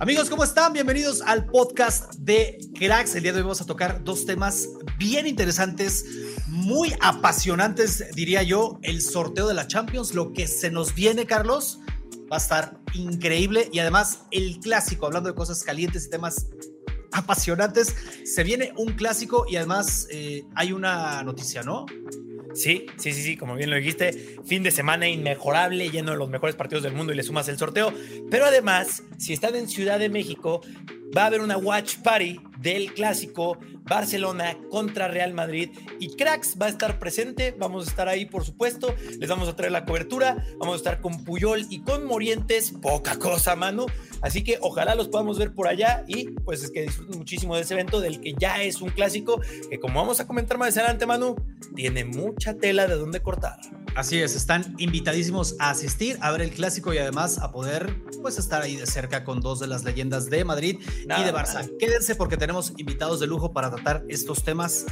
Amigos, ¿cómo están? Bienvenidos al podcast de Cracks. El día de hoy vamos a tocar dos temas bien interesantes, muy apasionantes, diría yo. El sorteo de la Champions, lo que se nos viene, Carlos, va a estar increíble. Y además, el clásico, hablando de cosas calientes y temas apasionantes, se viene un clásico y además eh, hay una noticia, ¿no? Sí, sí, sí, sí, como bien lo dijiste, fin de semana inmejorable, lleno de los mejores partidos del mundo y le sumas el sorteo. Pero además, si están en Ciudad de México, va a haber una watch party del clásico Barcelona contra Real Madrid. Y Cracks va a estar presente, vamos a estar ahí por supuesto, les vamos a traer la cobertura, vamos a estar con Puyol y con Morientes, poca cosa, mano, así que ojalá los podamos ver por allá. Y pues es que disfruten muchísimo de ese evento del que ya es un clásico que como vamos a comentar más adelante, Manu, tiene mucha tela de donde cortar. Así es, están invitadísimos a asistir a ver el clásico y además a poder pues estar ahí de cerca con dos de las leyendas de Madrid Nada y de. Barça. Quédense porque tenemos invitados de lujo para tratar estos temas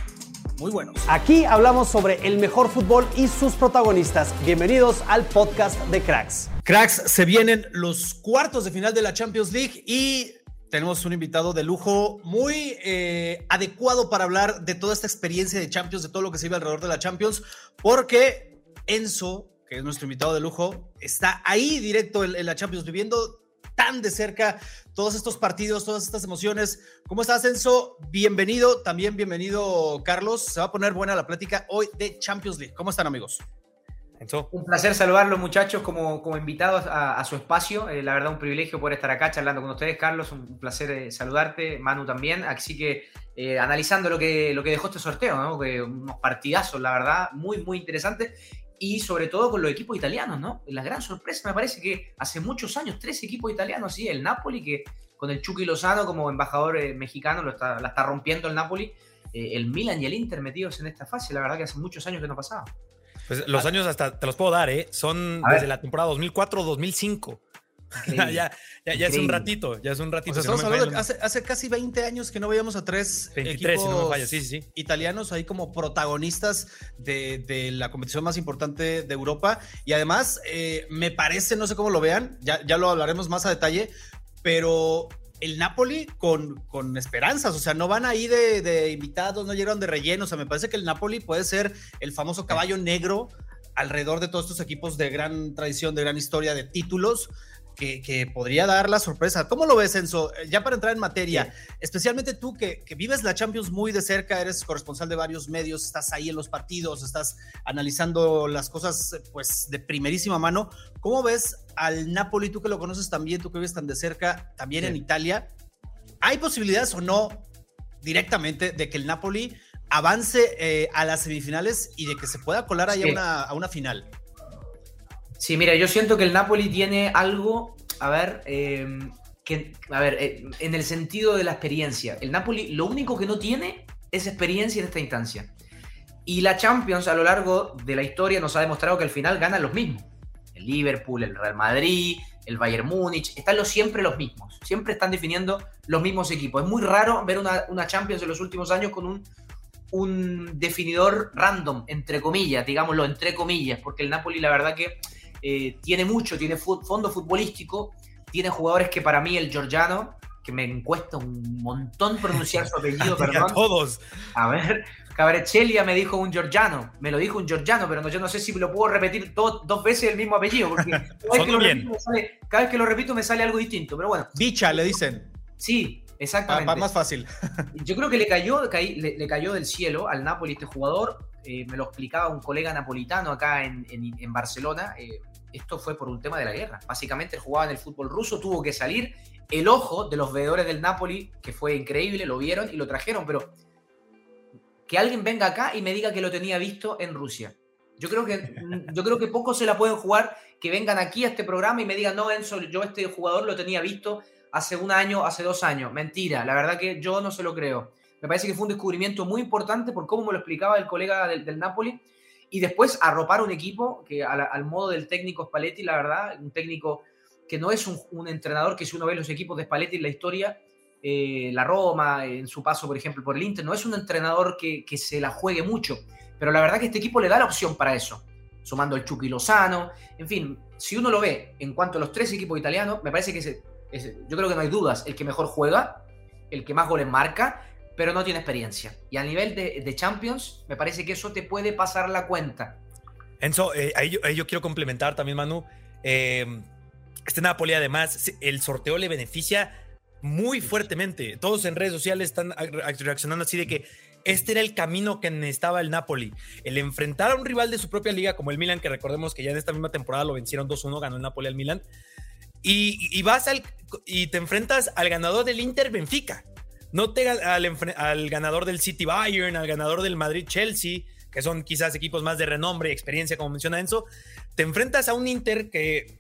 muy buenos. Aquí hablamos sobre el mejor fútbol y sus protagonistas. Bienvenidos al podcast de Cracks. Cracks, se vienen los cuartos de final de la Champions League y tenemos un invitado de lujo muy eh, adecuado para hablar de toda esta experiencia de Champions, de todo lo que se vive alrededor de la Champions, porque Enzo, que es nuestro invitado de lujo, está ahí directo en, en la Champions, viviendo tan de cerca todos estos partidos, todas estas emociones. ¿Cómo estás, Enzo? Bienvenido, también bienvenido, Carlos. Se va a poner buena la plática hoy de Champions League. ¿Cómo están, amigos? Enzo. Un placer saludarlos, muchachos, como, como invitados a, a su espacio. Eh, la verdad, un privilegio poder estar acá charlando con ustedes, Carlos. Un, un placer eh, saludarte, Manu también. Así que eh, analizando lo que, lo que dejó este sorteo, ¿no? Que unos partidazos, la verdad, muy, muy interesantes. Y sobre todo con los equipos italianos, ¿no? La gran sorpresa me parece que hace muchos años, tres equipos italianos, sí, el Napoli, que con el Chucky Lozano como embajador eh, mexicano lo está, la está rompiendo el Napoli. eh, el Milan y el Inter metidos en esta fase, la verdad que hace muchos años que no pasaba. Pues los años hasta te los puedo dar, ¿eh? Son desde la temporada 2004-2005. Ya, ya, es un ratito, ya es un ratito. Si estamos hablando de hace, hace casi 20 años que no veíamos a tres 23, si no me falla, sí, sí, sí. italianos ahí como protagonistas de, de la competición más importante de Europa. Y además, eh, me parece, no sé cómo lo vean, ya, ya lo hablaremos más a detalle, pero el Napoli con, con esperanzas, o sea, no van ahí de, de invitados, no llegaron de relleno, o sea, me parece que el Napoli puede ser el famoso caballo negro alrededor de todos estos equipos de gran tradición, de gran historia, de títulos. Que, que podría dar la sorpresa. ¿Cómo lo ves, Enzo? Eh, Ya para entrar en materia, especialmente tú que, que vives la Champions muy de cerca, eres corresponsal de varios medios, estás ahí en los partidos, estás analizando las cosas pues de primerísima mano. ¿Cómo ves al Napoli, tú que lo conoces también, tú que vives tan de cerca, también Sí. en Italia? ¿Hay posibilidades o no directamente de que el Napoli avance eh, a las semifinales y de que se pueda colar ahí a, Sí. una, a una final? Sí, mira, yo siento que el Napoli tiene algo, a ver, eh, que, a ver, eh, en el sentido de la experiencia. El Napoli lo único que no tiene es experiencia en esta instancia. Y la Champions a lo largo de la historia nos ha demostrado que al final ganan los mismos. El Liverpool, el Real Madrid, el Bayern Múnich, están los, siempre los mismos. Siempre están definiendo los mismos equipos. Es muy raro ver una, una Champions en los últimos años con un, un definidor random, entre comillas, digámoslo, entre comillas, porque el Napoli la verdad que eh, tiene mucho, tiene fondo futbolístico, tiene jugadores que para mí el Giorgiano que me cuesta un montón pronunciar su apellido, perdón. A todos. A ver, Cabrechelia me dijo un georgiano, me lo dijo un georgiano, pero no, yo no sé si lo puedo repetir dos veces el mismo apellido, porque cada vez, que lo repito, sale, cada vez, que lo repito me sale algo distinto, pero bueno. Dicha, le dicen. Sí, exactamente. Para más fácil. Yo creo que le cayó, le, le, cayó del cielo al Napoli este jugador, eh, me lo explicaba un colega napolitano acá en, en, en Barcelona, eh, esto fue por un tema de la guerra. Básicamente él jugaba en el fútbol ruso, tuvo que salir. El ojo de los veedores del Napoli, que fue increíble, lo vieron y lo trajeron, pero que alguien venga acá y me diga que lo tenía visto en Rusia. Yo creo que, yo creo que pocos se la pueden jugar que vengan aquí a este programa y me digan, no, Enzo, yo este jugador lo tenía visto hace un año, hace dos años. Mentira, la verdad que yo no se lo creo. Me parece que fue un descubrimiento muy importante por cómo me lo explicaba el colega del, del Napoli y después arropar un equipo que al, modo del técnico Spalletti, la verdad, un técnico que no es un, entrenador que si uno ve los equipos de Spalletti en la historia, eh, la Roma, en su paso, por ejemplo, por el Inter, no es un entrenador que, se la juegue mucho, pero la verdad que este equipo le da la opción para eso, sumando el Chucky Lozano, en fin, si uno lo ve en cuanto a los tres equipos italianos, me parece que es, yo creo que no hay dudas, el que mejor juega, el que más goles marca, pero no tiene experiencia. Y a nivel de, Champions, me parece que eso te puede pasar la cuenta. Enzo, eh, ahí, yo, quiero complementar también, Manu. Eh, este Napoli, además, el sorteo le beneficia muy fuertemente. Todos en redes sociales están reaccionando así de que este era el camino que necesitaba el Napoli. El enfrentar a un rival de su propia liga, como el Milan, que recordemos que ya en esta misma temporada lo vencieron 2-1, ganó el Napoli al Milan. Y, y, vas al, y te enfrentas al ganador del Inter Benfica. No te al, al ganador del City Bayern, al ganador del Madrid Chelsea, que son quizás equipos más de renombre y experiencia, como menciona Enzo. Te enfrentas a un Inter que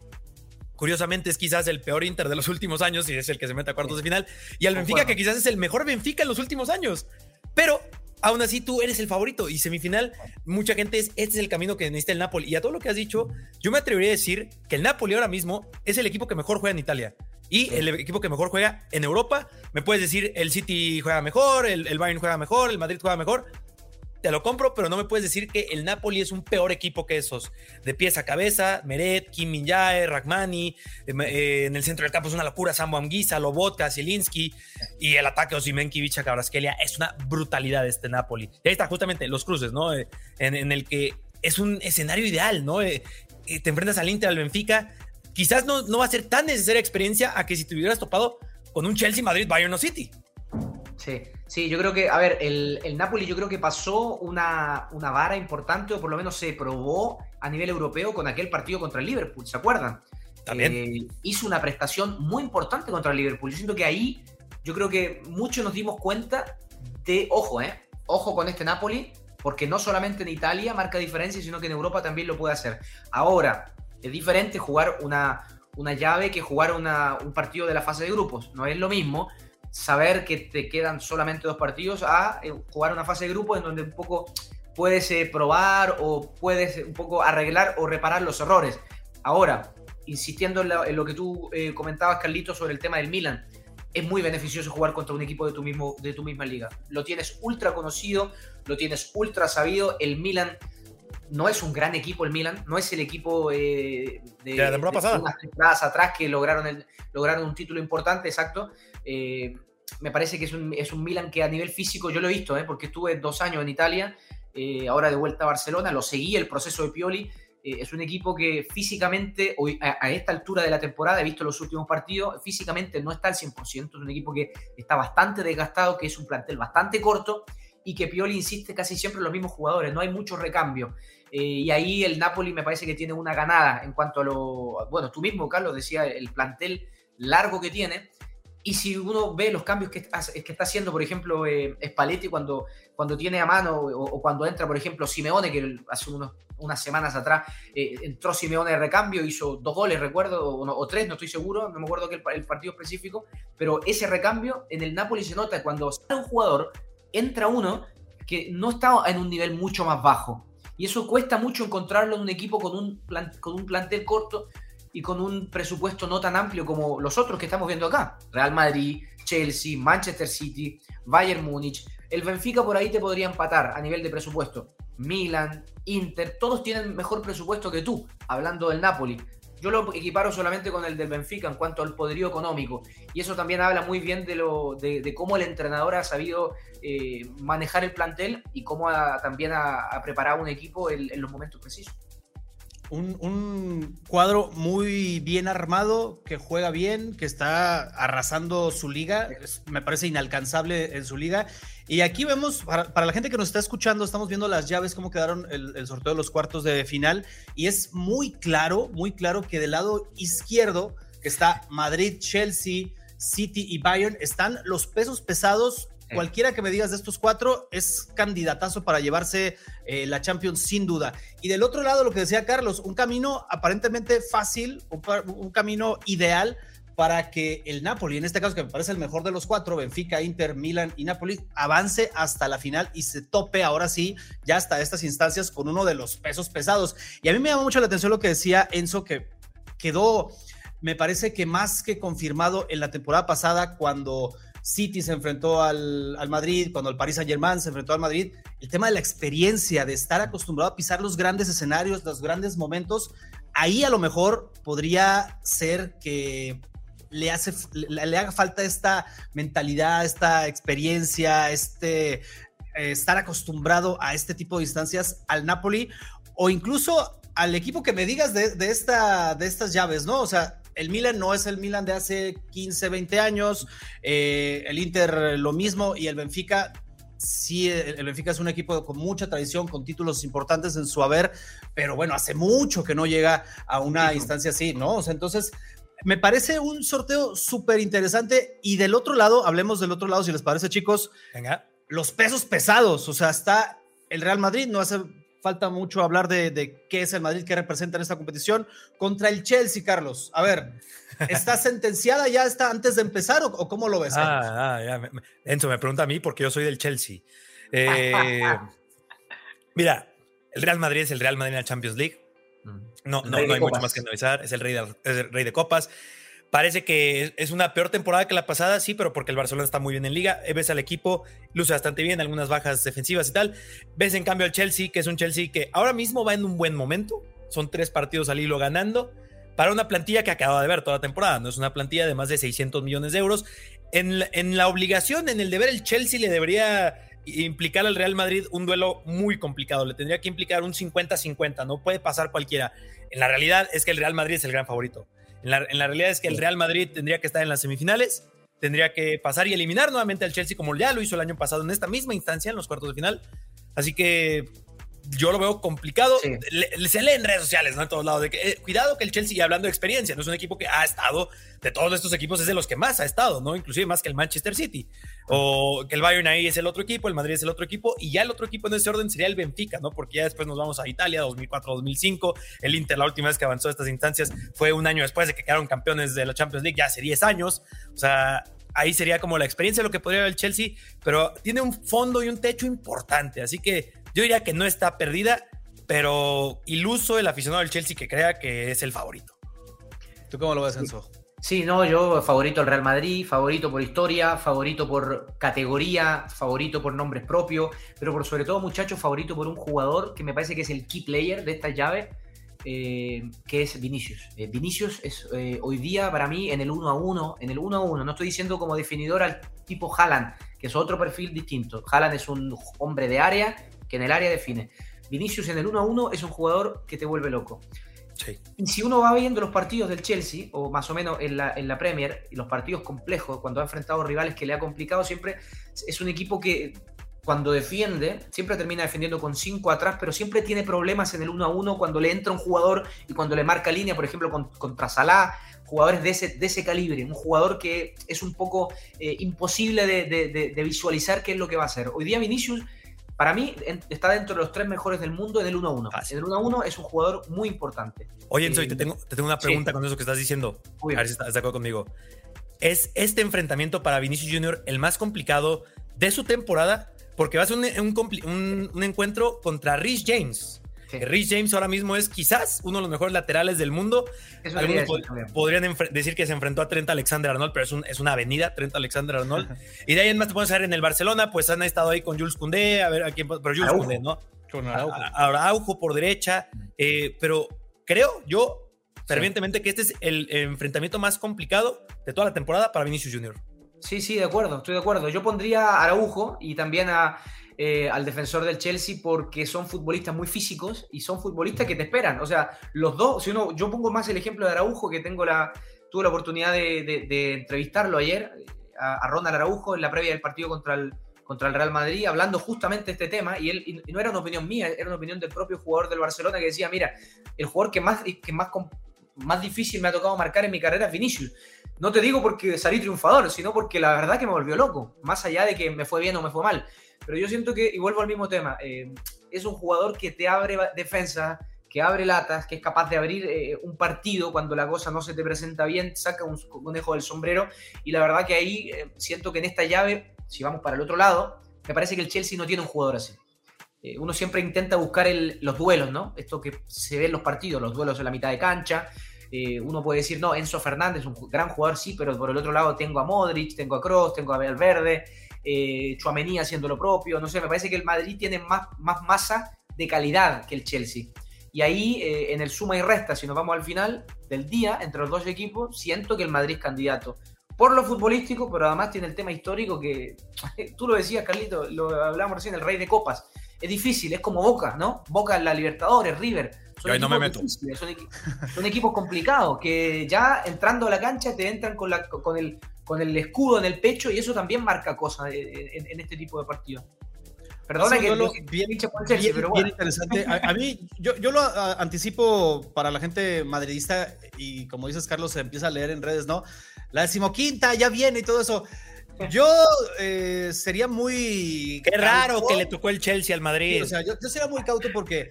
curiosamente es quizás el peor Inter de los últimos años y es el que se mete a cuartos de final, y al Benfica que quizás es el mejor Benfica en los últimos años. Pero aún así tú eres el favorito y semifinal, mucha gente es, este es el camino que necesita el Napoli. Y a todo lo que has dicho, yo me atrevería a decir que el Napoli ahora mismo es el equipo que mejor juega en Italia. Y el equipo que mejor juega en Europa, me puedes decir, el City juega mejor, el, el Bayern juega mejor, el Madrid juega mejor, te lo compro, pero no me puedes decir que el Napoli es un peor equipo que esos. De pies a cabeza, Meret, Kim min Ragmani, eh, eh, en el centro del campo es una locura, Sambo Amguisa, Lobotka, Zielinski, y el ataque Osimen, Kivicha, Cabraskelia, es una brutalidad este Napoli. Y ahí está justamente los cruces, ¿no? Eh, en, el que es un escenario ideal, ¿no? te enfrentas al Inter, al Benfica, quizás no, no va a ser tan necesaria experiencia a que si te hubieras topado con un Chelsea, Madrid, Bayern o City. Sí, sí, yo creo que, a ver, el, el Napoli yo creo que pasó una, una, vara importante, o por lo menos se probó a nivel europeo con aquel partido contra el Liverpool, ¿se acuerdan? También. Eh, hizo una prestación muy importante contra el Liverpool. Yo siento que ahí, yo creo que muchos nos dimos cuenta de, ojo, ¿eh? Ojo con este Napoli, porque no solamente en Italia marca diferencia, sino que en Europa también lo puede hacer. Ahora, es diferente jugar una, una llave que jugar una, un partido de la fase de grupos. No es lo mismo, saber que te quedan solamente dos partidos a eh, jugar una fase de grupo en donde un poco puedes eh, probar o puedes un poco arreglar o reparar los errores. Ahora, insistiendo en, lo que tú eh, comentabas, Carlito, sobre el tema del Milan, es muy beneficioso jugar contra un equipo de tu, mismo, de tu misma liga. Lo tienes ultra conocido, lo tienes ultra sabido. El Milan no es un gran equipo, el Milan, no es el equipo de, de, la temporada pasada. unas temporadas atrás que lograron, el, lograron un título importante, exacto. Eh, me parece que es un, es un, Milan que a nivel físico yo lo he visto, ¿eh? porque estuve dos años en Italia, eh, ahora de vuelta a Barcelona, lo seguí el proceso de Pioli. es un equipo que físicamente, hoy, a, esta altura de la temporada, he visto los últimos partidos, físicamente no está al 100%, es un equipo que está bastante desgastado, que es un plantel bastante corto y que Pioli insiste casi siempre en los mismos jugadores, no hay mucho recambio. y ahí el Napoli me parece que tiene una ganada en cuanto a lo. Bueno, tú mismo, Carlos, decía el plantel largo que tiene. Y si uno ve los cambios que, que está haciendo, por ejemplo, eh, Spalletti cuando, cuando tiene a mano o, cuando entra, por ejemplo, Simeone, que hace unos, unas semanas atrás eh, entró Simeone de recambio, hizo dos goles, recuerdo, o, tres, no estoy seguro, no me acuerdo que el, partido específico, pero ese recambio en el Napoli se nota cuando sale un jugador, entra uno que no está en un nivel mucho más bajo. Y eso cuesta mucho encontrarlo en un equipo con un, con un plantel corto y con un presupuesto no tan amplio como los otros que estamos viendo acá. Real Madrid, Chelsea, Manchester City, Bayern Múnich. El Benfica por ahí te podría empatar a nivel de presupuesto. Milan, Inter, todos tienen mejor presupuesto que tú, hablando del Napoli. Yo lo equiparo solamente con el del Benfica en cuanto al poderío económico. Y eso también habla muy bien de, lo, de, cómo el entrenador ha sabido eh, manejar el plantel y cómo también ha, preparado un equipo en los momentos precisos un, cuadro muy bien armado, que juega bien, que está arrasando su liga, me parece inalcanzable en su liga. Y aquí vemos, para, la gente que nos está escuchando, estamos viendo las llaves, cómo quedaron el, el, sorteo de los cuartos de final, y es muy claro, muy claro que del lado izquierdo, que está Madrid, Chelsea, City y Bayern, están los pesos pesados. Cualquiera que me digas de estos cuatro es candidatazo para llevarse eh, la Champions sin duda. Y del otro lado, lo que decía Carlos, un camino aparentemente fácil, un, camino ideal para que el Napoli, en este caso que me parece el mejor de los cuatro, Benfica, Inter, Milan y Napoli, avance hasta la final y se tope ahora sí, ya hasta estas instancias con uno de los pesos pesados. Y a mí me llama mucho la atención lo que decía Enzo, que quedó, me parece que más que confirmado en la temporada pasada cuando City se enfrentó al, Madrid, cuando el Paris Saint Germain se enfrentó al Madrid, el tema de la experiencia, de estar acostumbrado a pisar los grandes escenarios, los grandes momentos, ahí a lo mejor podría ser que le, hace, le, haga falta esta mentalidad, esta experiencia, este eh, estar acostumbrado a este tipo de instancias al Napoli o incluso al equipo que me digas de, de, esta, de estas llaves, ¿no? O sea, el Milan no es el Milan de hace 15, 20 años, eh, el Inter lo mismo y el Benfica sí, el Benfica es un equipo con mucha tradición, con títulos importantes en su haber, pero bueno, hace mucho que no llega a una instancia así, ¿no? O sea, entonces, me parece un sorteo súper interesante. Y del otro lado, hablemos del otro lado, si les parece, chicos. Venga. Los pesos pesados, o sea, está el Real Madrid, no hace falta mucho hablar de, qué es el Madrid que representa en esta competición contra el Chelsea, Carlos. A ver, ¿está sentenciada ya está antes de empezar o, cómo lo ves? Ah, ah ya. Enzo me pregunta a mí porque yo soy del Chelsea. Eh, mira, el Real Madrid es el Real Madrid en la Champions League. No, no, no hay mucho más que analizar. Es el rey de, es el rey de copas. Parece que es una peor temporada que la pasada, sí, pero porque el Barcelona está muy bien en liga. Ves al equipo, luce bastante bien, algunas bajas defensivas y tal. Ves en cambio al Chelsea, que es un Chelsea que ahora mismo va en un buen momento. Son tres partidos al hilo ganando. Para una plantilla que acaba de ver toda la temporada. No es una plantilla de más de 600 millones de euros. En la, en la obligación, en el deber, el Chelsea le debería implicar al Real Madrid un duelo muy complicado. Le tendría que implicar un 50-50. No puede pasar cualquiera. En la realidad es que el Real Madrid es el gran favorito. En la, realidad es que el Real Madrid tendría que estar en las semifinales, tendría que pasar y eliminar nuevamente al Chelsea como ya lo hizo el año pasado en esta misma instancia, en los cuartos de final. Así que yo lo veo complicado. se lee en redes sociales, ¿no? En todos lados. De que, eh, cuidado que el Chelsea, y hablando de experiencia, no es un equipo que ha estado, de todos estos equipos, es de los que más ha estado, ¿no? Inclusive más que el Manchester City. O que el Bayern ahí es el otro equipo, el Madrid es el otro equipo, y ya el otro equipo en ese orden sería el Benfica, ¿no? Porque ya después nos vamos a Italia, 2004-2005. El Inter, la última vez que avanzó estas instancias, fue un año después de que quedaron campeones de la Champions League, ya hace 10 años. O sea, ahí sería como la experiencia de lo que podría haber el Chelsea, pero tiene un fondo y un techo importante, así que yo diría que no está perdida pero iluso el aficionado del Chelsea que crea que es el favorito. ¿Tú cómo lo ves, Enzo? Sí, no, yo favorito al Real Madrid, favorito por historia, favorito por categoría, favorito por nombres propios, pero por sobre todo, muchachos, favorito por un jugador que me parece que es el key player de esta llave, eh, que es Vinicius. Eh, Vinicius es eh, hoy día para mí en el 1 a 1, en el 1 a 1, no estoy diciendo como definidor al tipo Haaland, que es otro perfil distinto. Haaland es un hombre de área que en el área define. Vinicius en el 1 a 1 es un jugador que te vuelve loco. Y si uno va viendo los partidos del Chelsea, o más o menos en la, en la Premier, y los partidos complejos, cuando ha enfrentado rivales que le ha complicado, siempre es un equipo que cuando defiende, siempre termina defendiendo con 5 atrás, pero siempre tiene problemas en el 1 a 1 cuando le entra un jugador y cuando le marca línea, por ejemplo, contra Salah, jugadores de ese, de ese calibre, un jugador que es un poco eh, imposible de, de, visualizar qué es lo que va a hacer. Hoy día Vinicius para mí está dentro de los tres mejores del mundo en el 1-1. En el 1-1 es un jugador muy importante. Oye, Enzo, te, eh, tengo, te tengo una pregunta con eso que estás diciendo. a ver si estás de acuerdo conmigo. ¿Es este enfrentamiento para Vinicius Jr. el más complicado de su temporada? Porque va a ser un, un encuentro contra Rhys James. Rich James ahora mismo es quizás uno de los mejores laterales del mundo. Algunos podrían decir que se enfrentó a Trent Alexander Arnold, pero es, una avenida, Trent Alexander Arnold. y de ahí en más te puedes ver en el Barcelona, pues han estado ahí con Jules Koundé, a ver a quién, pero Jules Koundé, ¿no? Con Araujo. Araujo por derecha, eh, pero creo yo fervientemente que este es el enfrentamiento más complicado de toda la temporada para Vinicius Junior. Sí, sí, de acuerdo, estoy de acuerdo. Yo pondría a Araujo y también a, eh, al defensor del Chelsea porque son futbolistas muy físicos y son futbolistas que te esperan. O sea, los dos, si uno, yo pongo más el ejemplo de Araujo que tengo la, tuve la oportunidad de, entrevistarlo ayer a, Ronald Araujo en la previa del partido contra el, contra el Real Madrid, hablando justamente de este tema, y él y no era una opinión mía, era una opinión del propio jugador del Barcelona que decía, mira, el jugador que más, que más, más difícil me ha tocado marcar en mi carrera es Vinicius. No te digo porque salí triunfador, sino porque la verdad que me volvió loco, más allá de que me fue bien o me fue mal. Pero yo siento que, y vuelvo al mismo tema, eh, es un jugador que te abre defensa, que abre latas, que es capaz de abrir eh, un partido cuando la cosa no se te presenta bien, saca un conejo del sombrero. Y la verdad que ahí eh, siento que en esta llave, si vamos para el otro lado, me parece que el Chelsea no tiene un jugador así. Uno siempre intenta buscar los duelos, ¿no? Esto que se ve en los partidos, los duelos en la mitad de cancha. uno puede decir, no, Enzo Fernández, un gran jugador, sí, pero por el otro lado tengo a Modric, tengo a Kroos, tengo a Valverde, eh, Chuamení haciendo lo propio. No sé, me parece que el Madrid tiene más, más masa de calidad que el Chelsea. Y ahí, eh, en el suma y resta, si nos vamos al final del día, entre los dos equipos, siento que el Madrid es candidato. Por lo futbolístico, pero además tiene el tema histórico que, tú lo decías, Carlito, lo hablábamos recién, el rey de copas. Es difícil, es como Boca, ¿no? Boca en la Libertadores, River. Son, no me meto. Son, equipos complicados que ya entrando a la cancha te entran con, la, con, el, con el escudo en el pecho y eso también marca cosas en, en este tipo de partidos. Perdona que lo, bien, pero bueno. interesante. A, mí, yo, yo lo anticipo para la gente madridista y como dices, Carlos, se empieza a leer en redes, ¿no? La decimoquinta ya viene y todo eso. Yo eh, sería muy. Qué raro que le tocó el Chelsea al Madrid. o sea, yo, yo, sería muy cauto porque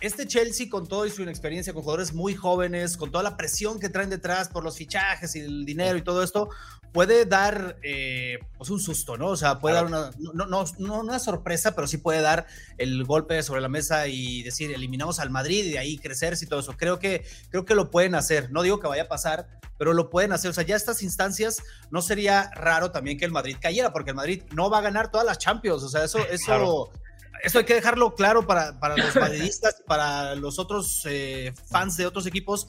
este Chelsea, con todo y su inexperiencia, con jugadores muy jóvenes, con toda la presión que traen detrás por los fichajes y el dinero y todo esto, puede dar eh, pues un susto, ¿no? O sea, puede dar una, no, no, no, una sorpresa, pero sí puede dar el golpe sobre la mesa y decir, eliminamos al Madrid y de ahí crecerse y todo eso. Creo que, creo que lo pueden hacer. No digo que vaya a pasar, pero lo pueden hacer. O sea, ya estas instancias no sería raro también que el Madrid cayera, porque el Madrid no va a ganar todas las Champions. O sea, eso, eso eso hay que dejarlo claro para, para los madridistas y para los otros eh, fans de otros equipos.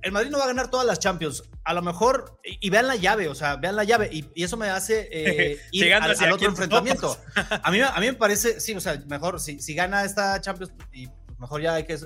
El Madrid no va a ganar todas las Champions. A lo mejor, y, vean la llave, o sea, vean la llave, y, eso me hace eh, ir al, otro enfrentamiento. A mí, a mí me parece, sí, o sea, mejor si, si gana esta Champions, y mejor ya hay que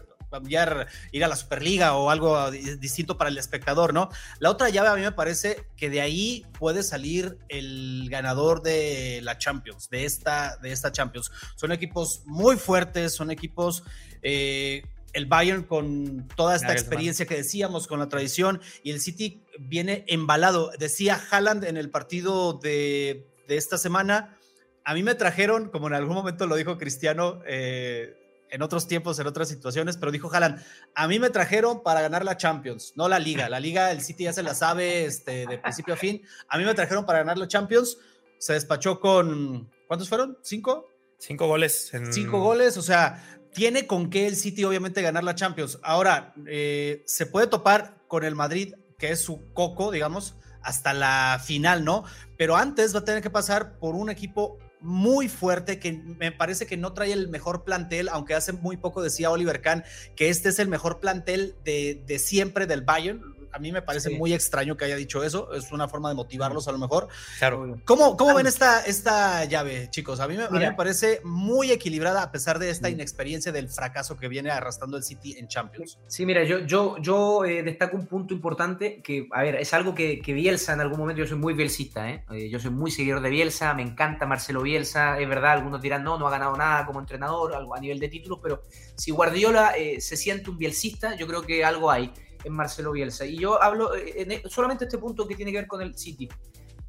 ir a la Superliga o algo distinto para el espectador, ¿no? La otra llave a mí me parece que de ahí puede salir el ganador de la Champions, de esta, de esta Champions. Son equipos muy fuertes, son equipos... Eh, el Bayern con toda esta experiencia que decíamos, con la tradición, y el City viene embalado. Decía Haaland en el partido de, esta semana, a mí me trajeron, como en algún momento lo dijo Cristiano, eh, en otros tiempos, en otras situaciones, pero dijo Haaland, a mí me trajeron para ganar la Champions, no la Liga. La Liga, el City ya se la sabe este, de principio a fin. A mí me trajeron para ganar la Champions. Se despachó con, ¿cuántos fueron? ¿Cinco? Cinco goles. Cinco goles, o sea, tiene con qué el City obviamente ganar la Champions. Ahora, eh, se puede topar con el Madrid, que es su coco, digamos, hasta la final, ¿no? Pero antes va a tener que pasar por un equipo muy fuerte, que me parece que no trae el mejor plantel, aunque hace muy poco decía Oliver Kahn que este es el mejor plantel de, de siempre del Bayern a mí me parece muy extraño que haya dicho eso. Es una forma de motivarlos a lo mejor. Claro. ¿Cómo, cómo ven esta, esta llave, chicos? A mí, me, parece muy equilibrada a pesar de esta inexperiencia del fracaso que viene arrastrando el City en Champions. Sí, mira, yo, yo, yo eh, destaco un punto importante que, a ver, es algo que, que Bielsa en algún momento, yo soy muy bielsista, ¿eh? ¿eh? yo soy muy seguidor de Bielsa, me encanta Marcelo Bielsa, es verdad, algunos dirán, no, no ha ganado nada como entrenador algo a nivel de títulos, pero si Guardiola eh, se siente un bielsista, yo creo que algo hay en Marcelo Bielsa. Y yo hablo eh, en, e, solamente este punto que tiene que ver con el City.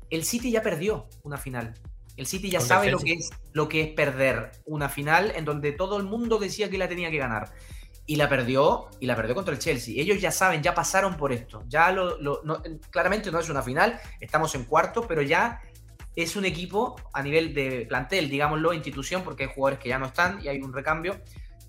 El City ya perdió una final. El City ya sabe lo que, es, lo que es perder una final en donde todo el mundo decía que la tenía que ganar. Y la perdió, y la perdió contra el Chelsea. Ellos ya saben, ya pasaron por esto. Ya lo, claramente no es una final, estamos en cuarto, pero ya es un equipo a nivel de plantel, digámoslo, institución, porque hay jugadores que ya no están y hay un recambio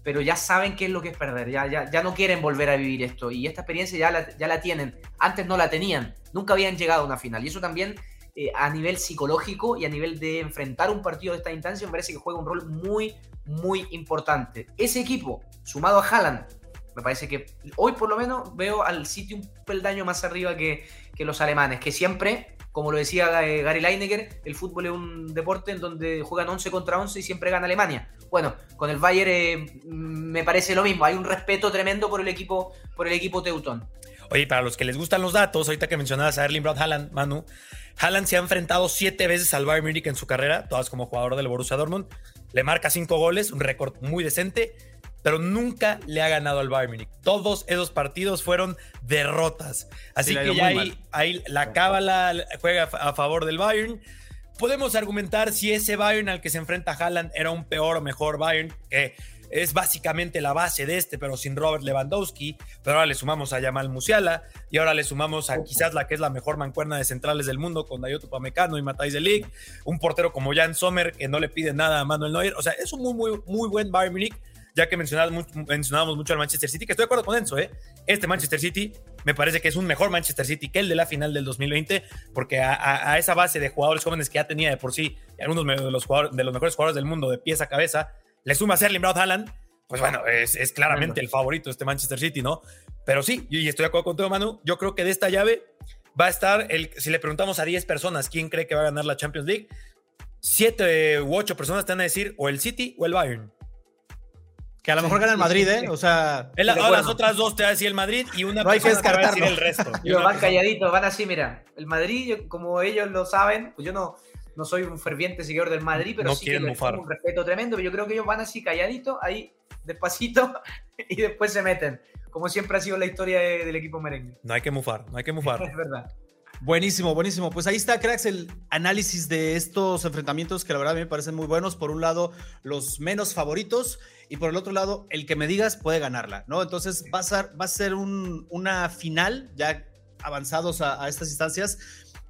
pero ya saben qué es lo que es perder, ya, ya, ya no quieren volver a vivir esto. Y esta experiencia ya la, ya la tienen, antes no la tenían, nunca habían llegado a una final. Y eso también eh, a nivel psicológico y a nivel de enfrentar un partido de esta instancia me parece que juega un rol muy, muy importante. Ese equipo, sumado a Haaland, Me parece que hoy por lo menos veo al City un peldaño más arriba que, que los alemanes, que siempre, como lo decía eh, Gary Lineker, el fútbol es un deporte en donde juegan 11 contra 11 y siempre gana Alemania. Bueno, con el Bayern eh, me parece lo mismo, hay un respeto tremendo por el equipo, por el equipo teutón. Oye, para los que les gustan los datos, ahorita que mencionabas a Erling Braut Haaland, Manu, Haaland se ha enfrentado siete veces al Bayern Munich en su carrera, todas como jugador del Borussia Dortmund. Le marca cinco goles, un récord muy decente, pero nunca le ha ganado al Bayern Munich. Todos esos partidos fueron derrotas. Así que ya ahí, ahí, la cábala juega a favor del Bayern. Podemos argumentar si ese Bayern al que se enfrenta Haaland era un peor o mejor Bayern, que es básicamente la base de este, pero sin Robert Lewandowski. Pero ahora le sumamos a Yamal Musiala y ahora le sumamos a quizás la que es la mejor mancuerna de centrales del mundo con Dayoto Pamecano y Matthijs de Ligt. Un portero como Jan Sommer que no le pide nada a Manuel Neuer. O sea, es un muy, muy, muy buen Bayern Munich ya que mencionábamos, mucho al Manchester City, que estoy de acuerdo con Enzo, ¿eh? Este Manchester City me parece que es un mejor Manchester City que el de la final del 2020, porque a, esa base de jugadores jóvenes que ya tenía de por sí, algunos de los, jugadores, de los mejores jugadores del mundo de pies a cabeza, le suma a Erling Braut Haaland, pues bueno, es, es claramente el favorito este Manchester City, ¿no? Pero sí, y estoy de acuerdo contigo, Manu, yo creo que de esta llave va a estar, el, si le preguntamos a 10 personas quién cree que va a ganar la Champions League, 7 u 8 personas te van a decir o el City o el Bayern. Que a lo mejor gana el Madrid, ¿eh? O sea. las otras dos te va a decir el Madrid y una no hay que te va a decir el resto. van calladitos, van así, mira. El Madrid, como ellos lo saben, pues yo no, no soy un ferviente seguidor del Madrid, pero sí que les tengo un respeto tremendo. Pero yo creo que ellos van así calladitos, ahí despacito, y después se meten. Como siempre ha sido la historia del equipo merengue. No hay que mufar, no hay que mufar. es verdad. Buenísimo, buenísimo. Pues ahí está, cracks, el análisis de estos enfrentamientos que la verdad a mí me parecen muy buenos. Por un lado, los menos favoritos y por el otro lado, el que me digas puede ganarla, ¿no? Entonces va a ser, va a ser una final, ya avanzados a, estas instancias,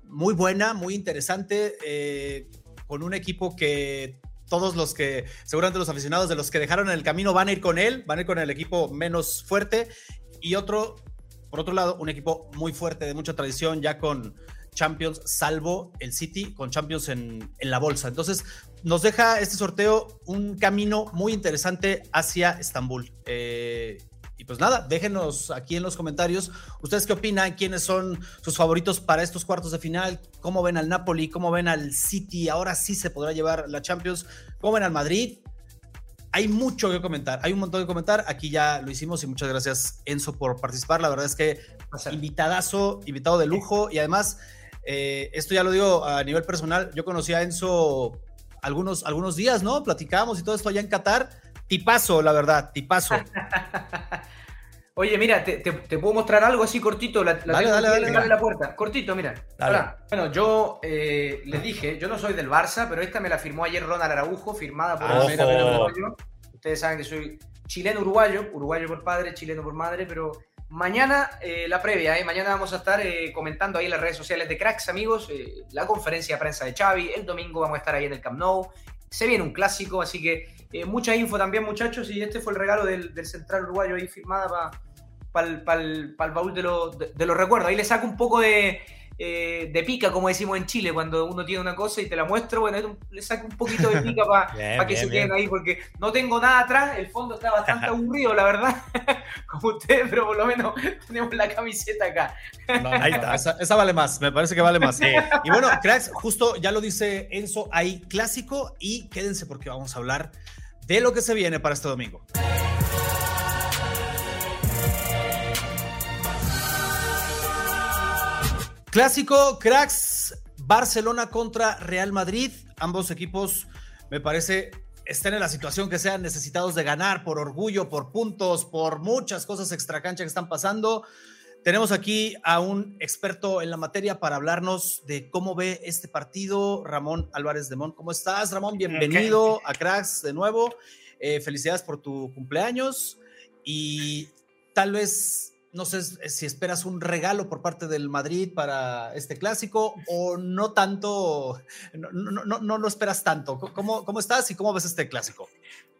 muy buena, muy interesante, eh, con un equipo que todos los que, seguramente los aficionados de los que dejaron en el camino van a ir con él, van a ir con el equipo menos fuerte y otro, por otro lado, un equipo muy fuerte, de mucha tradición, ya con Champions, salvo el City, con Champions en, en la bolsa. Entonces, nos deja este sorteo un camino muy interesante hacia Estambul. Eh, y pues nada, déjenos aquí en los comentarios ustedes qué opinan, quiénes son sus favoritos para estos cuartos de final, cómo ven al Napoli, cómo ven al City, ahora sí se podrá llevar la Champions, cómo ven al Madrid. Hay mucho que comentar, hay un montón que comentar. Aquí ya lo hicimos y muchas gracias Enzo por participar. La verdad es que invitadazo, invitado de lujo y además, eh, esto ya lo digo a nivel personal, yo conocí a Enzo algunos, algunos días, ¿no? Platicábamos y todo esto allá en Qatar. Tipazo, la verdad, tipazo. Oye, mira, te, puedo mostrar algo así cortito. La, dale, dale, dale, la puerta. Cortito, mira. Bueno, yo eh, les dije, yo no soy del Barça, pero esta me la firmó ayer Ronald Araujo, firmada por ah, el Ustedes saben que soy chileno-uruguayo, uruguayo por padre, chileno por madre, pero Mañana eh, la previa, eh. mañana vamos a estar eh, comentando ahí en las redes sociales de Cracks, amigos, eh, la conferencia de prensa de Xavi, el domingo vamos a estar ahí en el Camp Nou, se viene un clásico, así que mucha info también muchachos y este fue el regalo del, central uruguayo ahí firmada para el baúl de, de los recuerdos, ahí le saco un poco de, eh, de pica, como decimos en Chile, cuando uno tiene una cosa y te la muestro, bueno, le saco un poquito de pica para que se queden ahí, porque no tengo nada atrás, el fondo está bastante aburrido, la verdad, como ustedes, pero por lo menos tenemos la camiseta acá. ahí está, esa, vale más, me parece que vale más. Y bueno, cracks, justo ya lo dice Enzo, hay clásico y quédense porque vamos a hablar de lo que se viene para este domingo. Clásico, cracks, Barcelona contra Real Madrid. Ambos equipos, me parece, están en la situación que sean necesitados de ganar por orgullo, por puntos, por muchas cosas extracancha que están pasando. Tenemos aquí a un experto en la materia para hablarnos de cómo ve este partido, Ramón Álvarez de Mon. ¿Cómo estás, Ramón? Bienvenido a Cracks de nuevo. Eh, felicidades por tu cumpleaños y tal vez no sé si esperas un regalo por parte del Madrid para este clásico o no tanto, no, no, lo esperas tanto. ¿Cómo, ¿Cómo estás y cómo ves este clásico?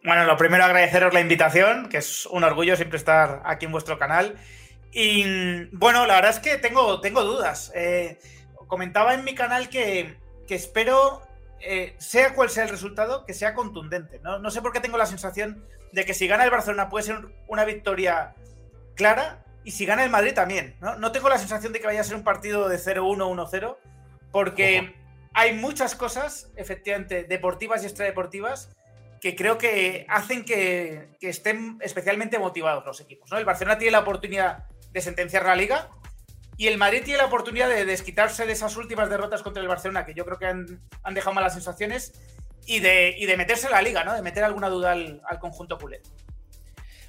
Bueno, lo primero agradeceros la invitación, que es un orgullo siempre estar aquí en vuestro canal. Y bueno, la verdad es que tengo, tengo dudas. Eh, comentaba en mi canal que, espero, eh, sea cual sea el resultado, que sea contundente. ¿no? no sé por qué tengo la sensación de que si gana el Barcelona puede ser una victoria clara y si gana el Madrid también. No, no tengo la sensación de que vaya a ser un partido de 0-1, 1-0, porque hay muchas cosas, efectivamente, deportivas y extradeportivas, que creo que hacen que, que, estén especialmente motivados los equipos. ¿no? El Barcelona tiene la oportunidad de sentenciar la liga y el Madrid tiene la oportunidad de desquitarse de esas últimas derrotas contra el Barcelona, que yo creo que han, han dejado malas sensaciones, y de, y de, meterse en la liga, ¿no? De meter alguna duda al, al conjunto culé.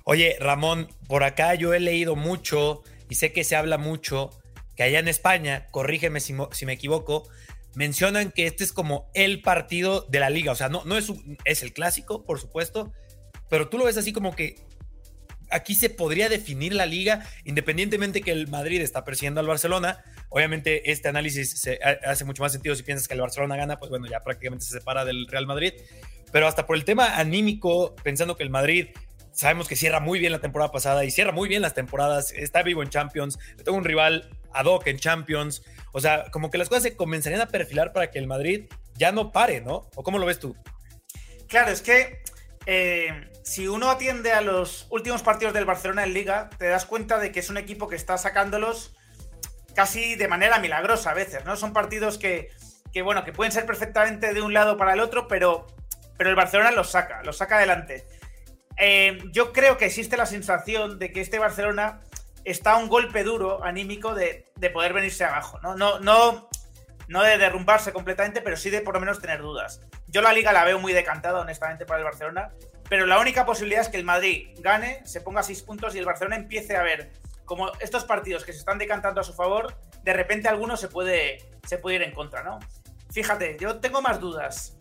Oye, Ramón, por acá yo he leído mucho y sé que se habla mucho que allá en España, corrígeme si, me equivoco, mencionan que este es como el partido de la liga. O sea, no, es, es el clásico, por supuesto, pero tú lo ves así como que aquí se podría definir la liga, independientemente que el Madrid está persiguiendo al Barcelona. Obviamente, este análisis hace mucho más sentido si piensas que el Barcelona gana, pues bueno, ya prácticamente se separa del Real Madrid. Pero hasta por el tema anímico, pensando que el Madrid sabemos que cierra muy bien la temporada pasada y cierra muy bien las temporadas, está vivo en Champions, tengo un rival ad hoc en Champions. O sea, como que las cosas se comenzarían a perfilar para que el Madrid ya no pare, ¿no? ¿O cómo lo ves tú? Claro, es que eh, si uno atiende a los últimos partidos del Barcelona en Liga, te das cuenta de que es un equipo que está sacándolos casi de manera milagrosa a veces, ¿no? Son partidos que, que bueno, que pueden ser perfectamente de un lado para el otro, pero, pero el Barcelona los saca, los saca adelante. Eh, yo creo que existe la sensación de que este Barcelona está a un golpe duro anímico de, de poder venirse abajo, ¿no? No, no, no de derrumbarse completamente, pero sí de por lo menos tener dudas. Yo la liga la veo muy decantada, honestamente, para el Barcelona, pero la única posibilidad es que el Madrid gane, se ponga seis puntos y el Barcelona empiece a ver como estos partidos que se están decantando a su favor, de repente alguno se puede, se puede ir en contra, ¿no? Fíjate, yo tengo más dudas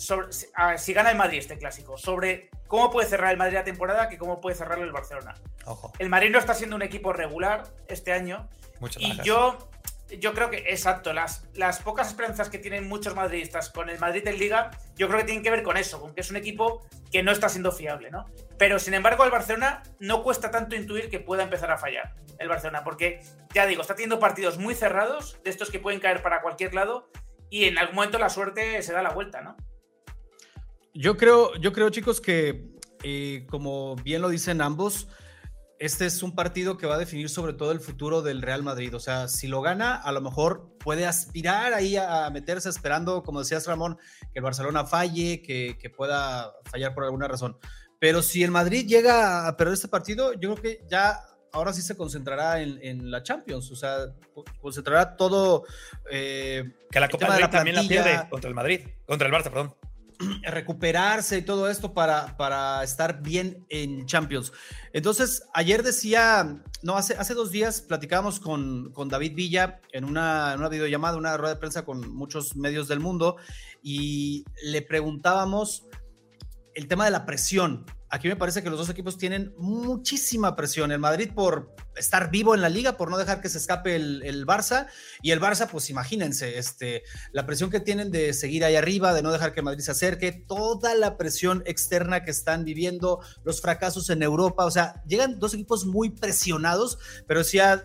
sobre a, si gana el Madrid este clásico, sobre cómo puede cerrar el Madrid la temporada que cómo puede cerrarlo el Barcelona. Ojo. El Madrid no está siendo un equipo regular este año. Muchas y yo, yo creo que, exacto, las, las pocas esperanzas que tienen muchos madridistas con el Madrid en Liga, yo creo que tienen que ver con eso, con que es un equipo que no está siendo fiable, ¿no? Pero sin embargo, al Barcelona no cuesta tanto intuir que pueda empezar a fallar el Barcelona, porque ya digo, está teniendo partidos muy cerrados, de estos que pueden caer para cualquier lado, y en algún momento la suerte se da la vuelta, ¿no? Yo creo, yo creo, chicos, que eh, como bien lo dicen ambos, este es un partido que va a definir sobre todo el futuro del Real Madrid. O sea, si lo gana, a lo mejor puede aspirar ahí a meterse esperando, como decías Ramón, que el Barcelona falle, que, que pueda fallar por alguna razón. Pero si el Madrid llega a perder este partido, yo creo que ya ahora sí se concentrará en, en la Champions. O sea, concentrará todo. Eh, que la Copa del Rey también la pierde contra el Madrid, contra el Barça, perdón recuperarse y todo esto para, para estar bien en Champions. Entonces, ayer decía, no, hace, hace dos días platicábamos con, con David Villa en una, en una videollamada, una rueda de prensa con muchos medios del mundo y le preguntábamos el tema de la presión. Aquí me parece que los dos equipos tienen muchísima presión. El Madrid por estar vivo en la liga, por no dejar que se escape el, Barça. Y el Barça, pues imagínense, este, la presión que tienen de seguir ahí arriba, de no dejar que Madrid se acerque, toda la presión externa que están viviendo, los fracasos en Europa. O sea, llegan dos equipos muy presionados, pero sí a...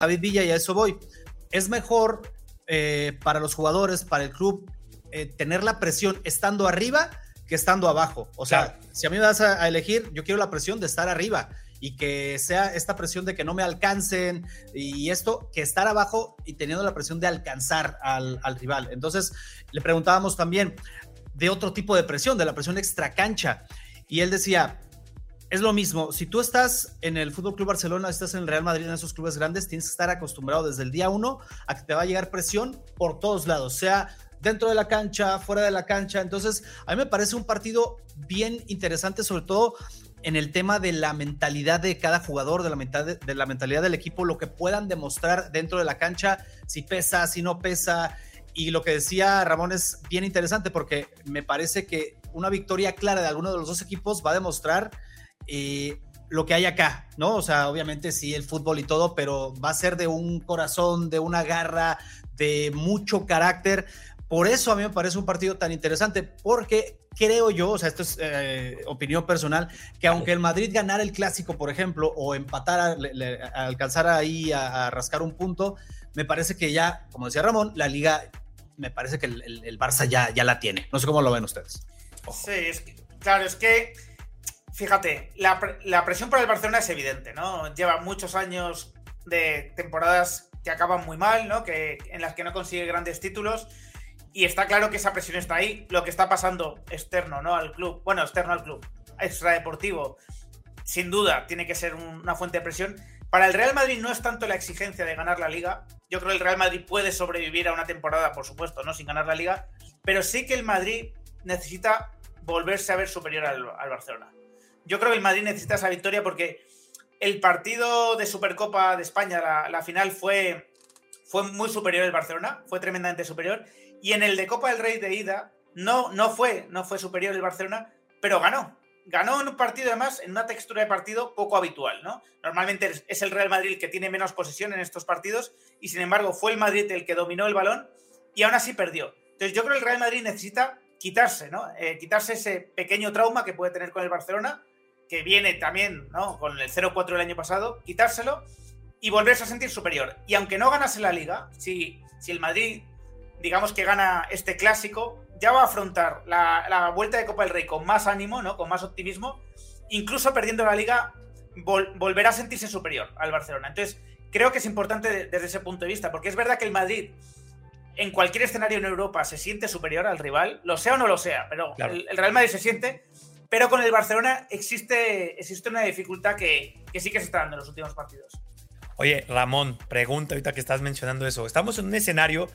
David Villa, y a eso voy. Es mejor eh, para los jugadores, para el club, eh, tener la presión estando arriba que estando abajo. O sea, Claro. si a mí me das a, a elegir, yo quiero la presión de estar arriba y que sea esta presión de que no me alcancen y esto, que estar abajo y teniendo la presión de alcanzar al, al rival. Entonces, le preguntábamos también de otro tipo de presión, de la presión extracancha. Y él decía, es lo mismo, si tú estás en el Fútbol Club Barcelona, estás en el Real Madrid, en esos clubes grandes, tienes que estar acostumbrado desde el día uno a que te va a llegar presión por todos lados, sea dentro de la cancha, fuera de la cancha. Entonces, a mí me parece un partido bien interesante, sobre todo en el tema de la mentalidad de cada jugador, de la, de la mentalidad del equipo, lo que puedan demostrar dentro de la cancha, si pesa, si no pesa. Y lo que decía Ramón es bien interesante porque me parece que una victoria clara de alguno de los dos equipos va a demostrar eh, lo que hay acá, ¿no? O sea, obviamente sí, el fútbol y todo, pero va a ser de un corazón, de una garra, de mucho carácter. Por eso a mí me parece un partido tan interesante, porque creo yo, o sea, esto es eh, opinión personal, que aunque el Madrid ganara el clásico, por ejemplo, o empatara, le, alcanzara ahí a, rascar un punto, me parece que ya, como decía Ramón, la liga, me parece que el, Barça ya, ya la tiene. No sé cómo lo ven ustedes. Sí, claro, es que fíjate, la, presión para el Barcelona es evidente, ¿no? Lleva muchos años de temporadas que acaban muy mal, ¿no? Que, en las que no consigue grandes títulos. Y está claro que esa presión está ahí. Lo que está pasando externo, ¿no? Al club. Bueno, externo al club. Extradeportivo. Sin duda, tiene que ser una fuente de presión. Para el Real Madrid no es tanto la exigencia de ganar la liga. Yo creo que el Real Madrid puede sobrevivir a una temporada, por supuesto, ¿no? Sin ganar la liga. Pero sí que el Madrid necesita volverse a ver superior al Barcelona yo creo que el Madrid necesita esa victoria porque el partido de Supercopa de España, la, la, final, fue, fue muy superior el Barcelona, fue tremendamente superior. Y en el de Copa del Rey de ida, no, no, fue, no fue superior el Barcelona, pero ganó. Ganó en un partido, además, en una textura de partido poco habitual, ¿no? Normalmente es el Real Madrid el que tiene menos posesión en estos partidos, y sin embargo fue el Madrid el que dominó el balón y aún así perdió. Entonces, yo creo que el Real Madrid necesita quitarse, ¿no? Eh, quitarse ese pequeño trauma que puede tener con el Barcelona que viene también ¿no? con el 0-4 del año pasado, quitárselo y volverse a sentir superior. Y aunque no ganase la liga, si, si el Madrid, digamos que gana este clásico, ya va a afrontar la, la, vuelta de Copa del Rey con más ánimo, ¿no? con más optimismo, incluso perdiendo la liga, vol volverá a sentirse superior al Barcelona. Entonces, creo que es importante desde ese punto de vista, porque es verdad que el Madrid en cualquier escenario en Europa se siente superior al rival, lo sea o no lo sea, pero claro. el, el Real Madrid se siente pero con el Barcelona existe, existe una dificultad que, que, sí que se está dando en los últimos partidos. Oye, Ramón, pregunta ahorita que estás mencionando eso. Estamos en un escenario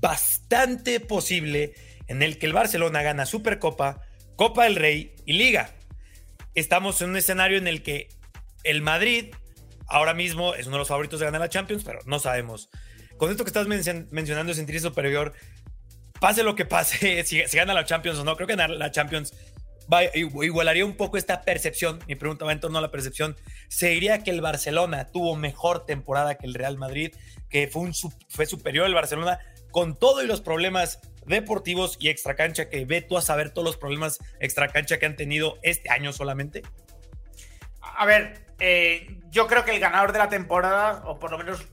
bastante posible en el que el Barcelona gana Supercopa, Copa del Rey y Liga. Estamos en un escenario en el que el Madrid ahora mismo es uno de los favoritos de ganar la Champions, pero no sabemos. Con esto que estás men mencionando, sentirse superior, pase lo que pase, si, si gana la Champions o no, creo que ganar la Champions Igualaría un poco esta percepción. Mi pregunta va en torno a la percepción. ¿Se diría que el Barcelona tuvo mejor temporada que el Real Madrid? Que fue, un, fue superior el Barcelona con todo y los problemas deportivos y extracancha que ve tú a saber todos los problemas extracancha que han tenido este año solamente? A ver, eh, yo creo que el ganador de la temporada, o por lo menos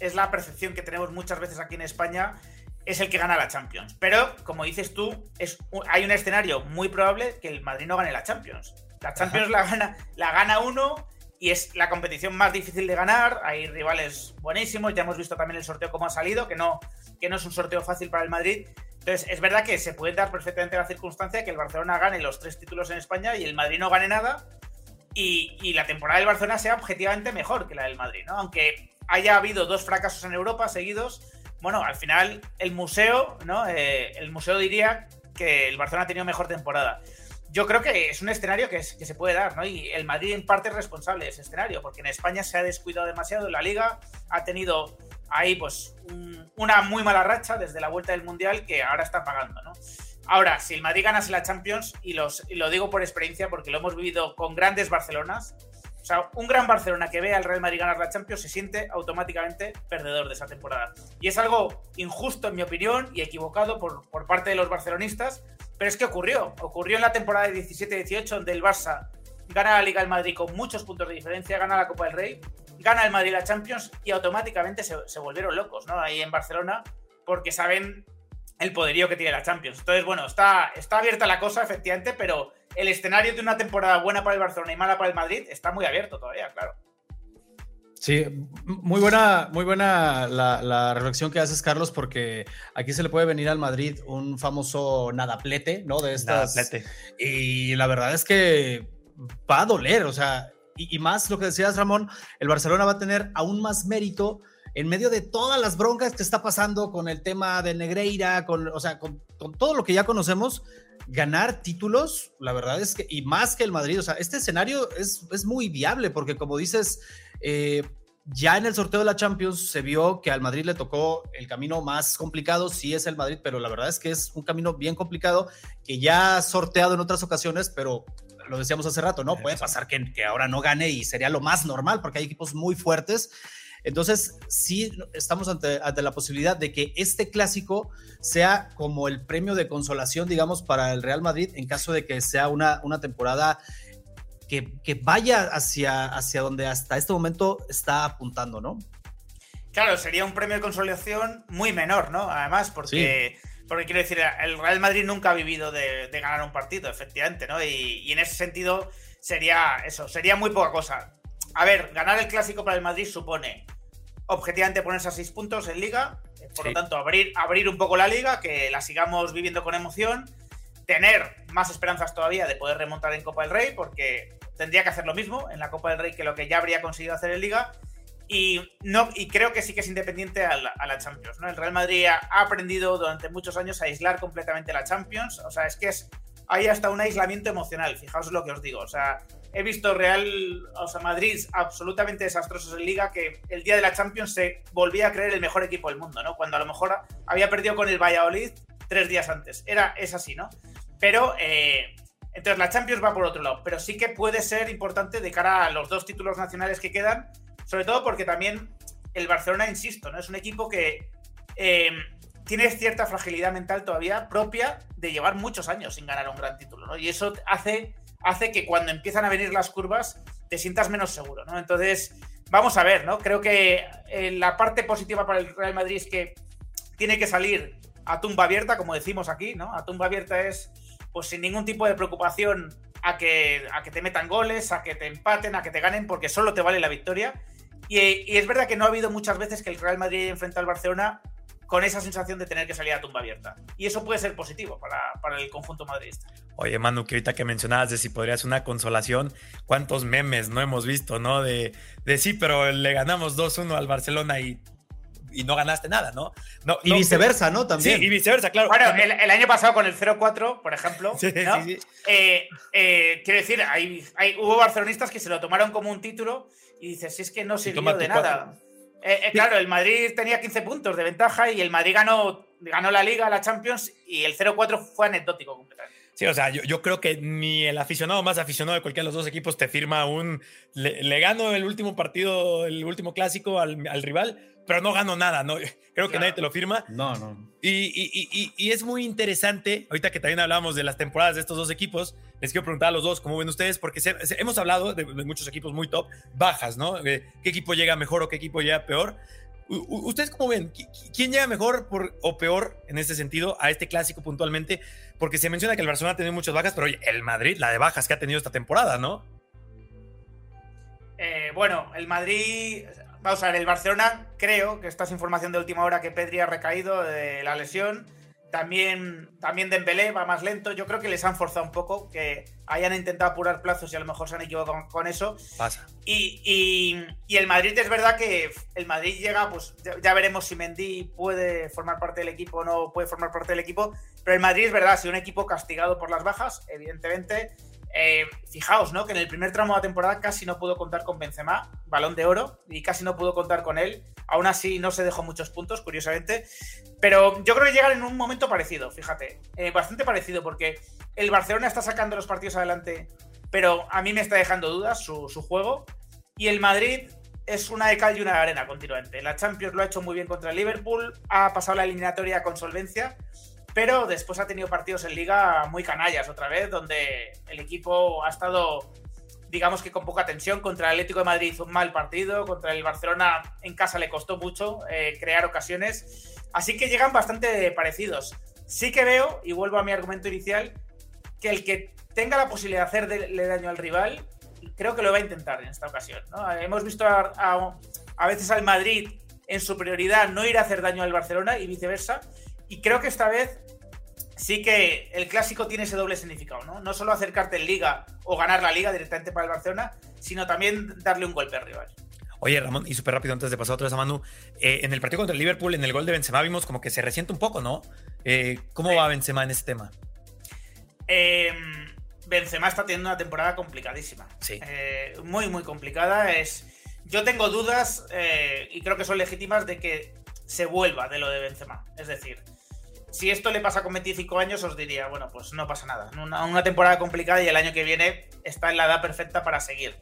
es la percepción que tenemos muchas veces aquí en España, es el que gana la Champions. Pero, como dices tú, es, hay un escenario muy probable que el Madrid no gane la Champions. La Champions la gana, la gana uno y es la competición más difícil de ganar. Hay rivales buenísimos. Ya hemos visto también el sorteo cómo ha salido, que no, que no es un sorteo fácil para el Madrid. Entonces, es verdad que se puede dar perfectamente la circunstancia que el Barcelona gane los tres títulos en España y el Madrid no gane nada. Y, y la temporada del Barcelona sea objetivamente mejor que la del Madrid, ¿no? Aunque haya habido dos fracasos en Europa seguidos, bueno, al final el museo, ¿no? Eh, el museo diría que el Barcelona ha tenido mejor temporada. Yo creo que es un escenario que, se puede dar, ¿no? Y el Madrid en parte es responsable de ese escenario, porque en España se ha descuidado demasiado, la liga ha tenido ahí pues un, una muy mala racha desde la vuelta del Mundial que ahora está pagando, ¿no? Ahora, si el Madrid ganase la Champions, y, los, y lo digo por experiencia porque lo hemos vivido con grandes Barcelonas, o sea, un gran Barcelona que ve al Real Madrid ganar la Champions se siente automáticamente perdedor de esa temporada. Y es algo injusto, en mi opinión, y equivocado por, por parte de los barcelonistas, Pero es que ocurrió. Ocurrió en la temporada de 17-18, donde el Barça gana la Liga del Madrid con muchos puntos de diferencia, gana la Copa del Rey, gana el Madrid la Champions y automáticamente se, se volvieron locos, ¿no? Ahí en Barcelona, porque saben el poderío que tiene la Champions. Entonces, bueno, está, está abierta la cosa, efectivamente, pero el escenario de una temporada buena para el Barcelona y mala para el Madrid está muy abierto todavía, claro. Sí, muy buena, muy buena la, reflexión que haces, Carlos, porque aquí se le puede venir al Madrid un famoso nadaplete, ¿no? De estas. Nadaplete. Y la verdad es que va a doler, o sea, y, y, más lo que decías, Ramón, el Barcelona va a tener aún más mérito en medio de todas las broncas que está pasando con el tema de Negreira, con, o sea, con, todo lo que ya conocemos, ganar títulos, la verdad es que, y más que el Madrid, o sea, este escenario es, es muy viable, porque como dices, eh, ya en el sorteo de la Champions se vio que al Madrid le tocó el camino más complicado, sí es el Madrid, pero la verdad es que es un camino bien complicado que ya ha sorteado en otras ocasiones, pero lo decíamos hace rato, ¿no? Puede pasar que, que ahora no gane y sería lo más normal porque hay equipos muy fuertes entonces, sí estamos ante, la posibilidad de que este clásico sea como el premio de consolación, digamos, para el Real Madrid en caso de que sea una, una temporada que, vaya hacia, hacia donde hasta este momento está apuntando, ¿no? Claro, sería un premio de consolación muy menor, ¿no? Además, porque, porque quiero decir, el Real Madrid nunca ha vivido de, ganar un partido, efectivamente, ¿no? Y, y, en ese sentido sería eso, sería muy poca cosa. A ver, ganar el clásico para el Madrid supone objetivamente ponerse a seis puntos en liga, por lo tanto abrir, abrir un poco la liga, que la sigamos viviendo con emoción, tener más esperanzas todavía de poder remontar en Copa del Rey, porque tendría que hacer lo mismo en la Copa del Rey que lo que ya habría conseguido hacer en liga. Y, no, y creo que sí que es independiente a la, Champions. ¿no? El Real Madrid ha aprendido durante muchos años a aislar completamente la Champions. O sea, es que es, hay hasta un aislamiento emocional, fijaos lo que os digo. O sea, he visto Real, o sea, Madrid absolutamente desastrosos en liga, que el día de la Champions se volvía a creer el mejor equipo del mundo, ¿no? Cuando a lo mejor había perdido con el Valladolid tres días antes. Era, es así, ¿no? Pero, eh, entonces la Champions va por otro lado, pero sí que puede ser importante de cara a los dos títulos nacionales que quedan, sobre todo porque también el Barcelona, insisto, ¿no? Es un equipo que eh, tiene cierta fragilidad mental todavía propia de llevar muchos años sin ganar un gran título, ¿no? Y eso hace hace que cuando empiezan a venir las curvas te sientas menos seguro, ¿no? Entonces, vamos a ver, ¿no? Creo que eh, la parte positiva para el Real Madrid es que tiene que salir a tumba abierta, como decimos aquí, ¿no? A tumba abierta es, pues sin ningún tipo de preocupación a que, a que te metan goles, a que te empaten, a que te ganen, porque solo te vale la victoria. Y, y es verdad que no ha habido muchas veces que el Real Madrid enfrenta al Barcelona con esa sensación de tener que salir a tumba abierta. Y eso puede ser positivo para, el conjunto madridista. Oye, Manu, que ahorita que mencionabas de si podría ser una consolación, cuántos memes no hemos visto, ¿no? De, de sí, pero le ganamos 2-1 al Barcelona y, y, no ganaste nada, ¿no? no y viceversa, ¿no? También. Sí, y viceversa, claro. Bueno, el, año pasado con el 0-4, por ejemplo, sí, sí, eh, eh, quiero decir, hay, hay, hubo barcelonistas que se lo tomaron como un título y dices, si es que no sirvió de nada. Eh, eh, claro, el Madrid tenía 15 puntos de ventaja y el Madrid ganó, ganó la Liga, la Champions y el 0-4 fue anecdótico completamente. Sí, o sea, yo, creo que ni el aficionado más aficionado de cualquiera de los dos equipos te firma un. Le, gano el último partido, el último clásico al, rival, pero no gano nada, ¿no? Creo que nadie te lo firma. No, no. Y, es muy interesante, ahorita que también hablamos de las temporadas de estos dos equipos, les quiero preguntar a los dos cómo ven ustedes, porque hemos hablado de, muchos equipos muy top, bajas, ¿no? ¿Qué equipo llega mejor o qué equipo llega peor? ¿Ustedes cómo ven? ¿Quién llega mejor o peor en este sentido a este clásico puntualmente? Porque se menciona que el Barcelona ha tenido muchas bajas, pero oye, el Madrid, la de bajas que ha tenido esta temporada, ¿no? Eh, bueno, el Madrid, vamos a ver, el Barcelona, creo que esta es información de última hora que Pedri ha recaído de la lesión. También, también Dembélé va más lento. Yo creo que les han forzado un poco, que hayan intentado apurar plazos y a lo mejor se han equivocado con, eso. Pasa. Y, el Madrid es verdad que el Madrid llega, pues ya, veremos si Mendy puede formar parte del equipo o no puede formar parte del equipo. Pero el Madrid es verdad, si un equipo castigado por las bajas, evidentemente. Eh, fijaos, ¿no? Que en el primer tramo de la temporada casi no pudo contar con Benzema, balón de oro, y casi no pudo contar con él. Aún así no se dejó muchos puntos, curiosamente. Pero yo creo que llegan en un momento parecido, fíjate. Eh, bastante parecido, porque el Barcelona está sacando los partidos adelante, pero a mí me está dejando dudas su, juego. Y el Madrid es una de cal y una de arena continuamente. La Champions lo ha hecho muy bien contra el Liverpool, ha pasado la eliminatoria con solvencia, pero después ha tenido partidos en liga muy canallas otra vez, donde el equipo ha estado, digamos que con poca tensión. Contra el Atlético de Madrid hizo un mal partido, contra el Barcelona en casa le costó mucho eh, crear ocasiones, así que llegan bastante parecidos. Sí que veo, y vuelvo a mi argumento inicial, que el que tenga la posibilidad de hacerle daño al rival, creo que lo va a intentar en esta ocasión. Hemos visto a, a veces al Madrid en su prioridad no ir a hacer daño al Barcelona y viceversa. Y creo que esta vez sí que el clásico tiene ese doble significado, ¿no? No solo acercarte en liga o ganar la liga directamente para el Barcelona, sino también darle un golpe al rival. Oye, Ramón, y súper rápido antes de pasar otra vez a Manu, eh, en el partido contra el Liverpool, en el gol de Benzema, vimos como que se resiente un poco, ¿no? Eh, ¿Cómo va Benzema en ese tema? Em, Benzema está teniendo una temporada complicadísima. Sí. Eh, muy, muy complicada. Es, yo tengo dudas, y creo que son legítimas, de que se vuelva de lo de Benzema. Es decir, si esto le pasa con 25 años, os diría, bueno, pues no pasa nada. Una, temporada complicada y el año que viene está en la edad perfecta para seguir.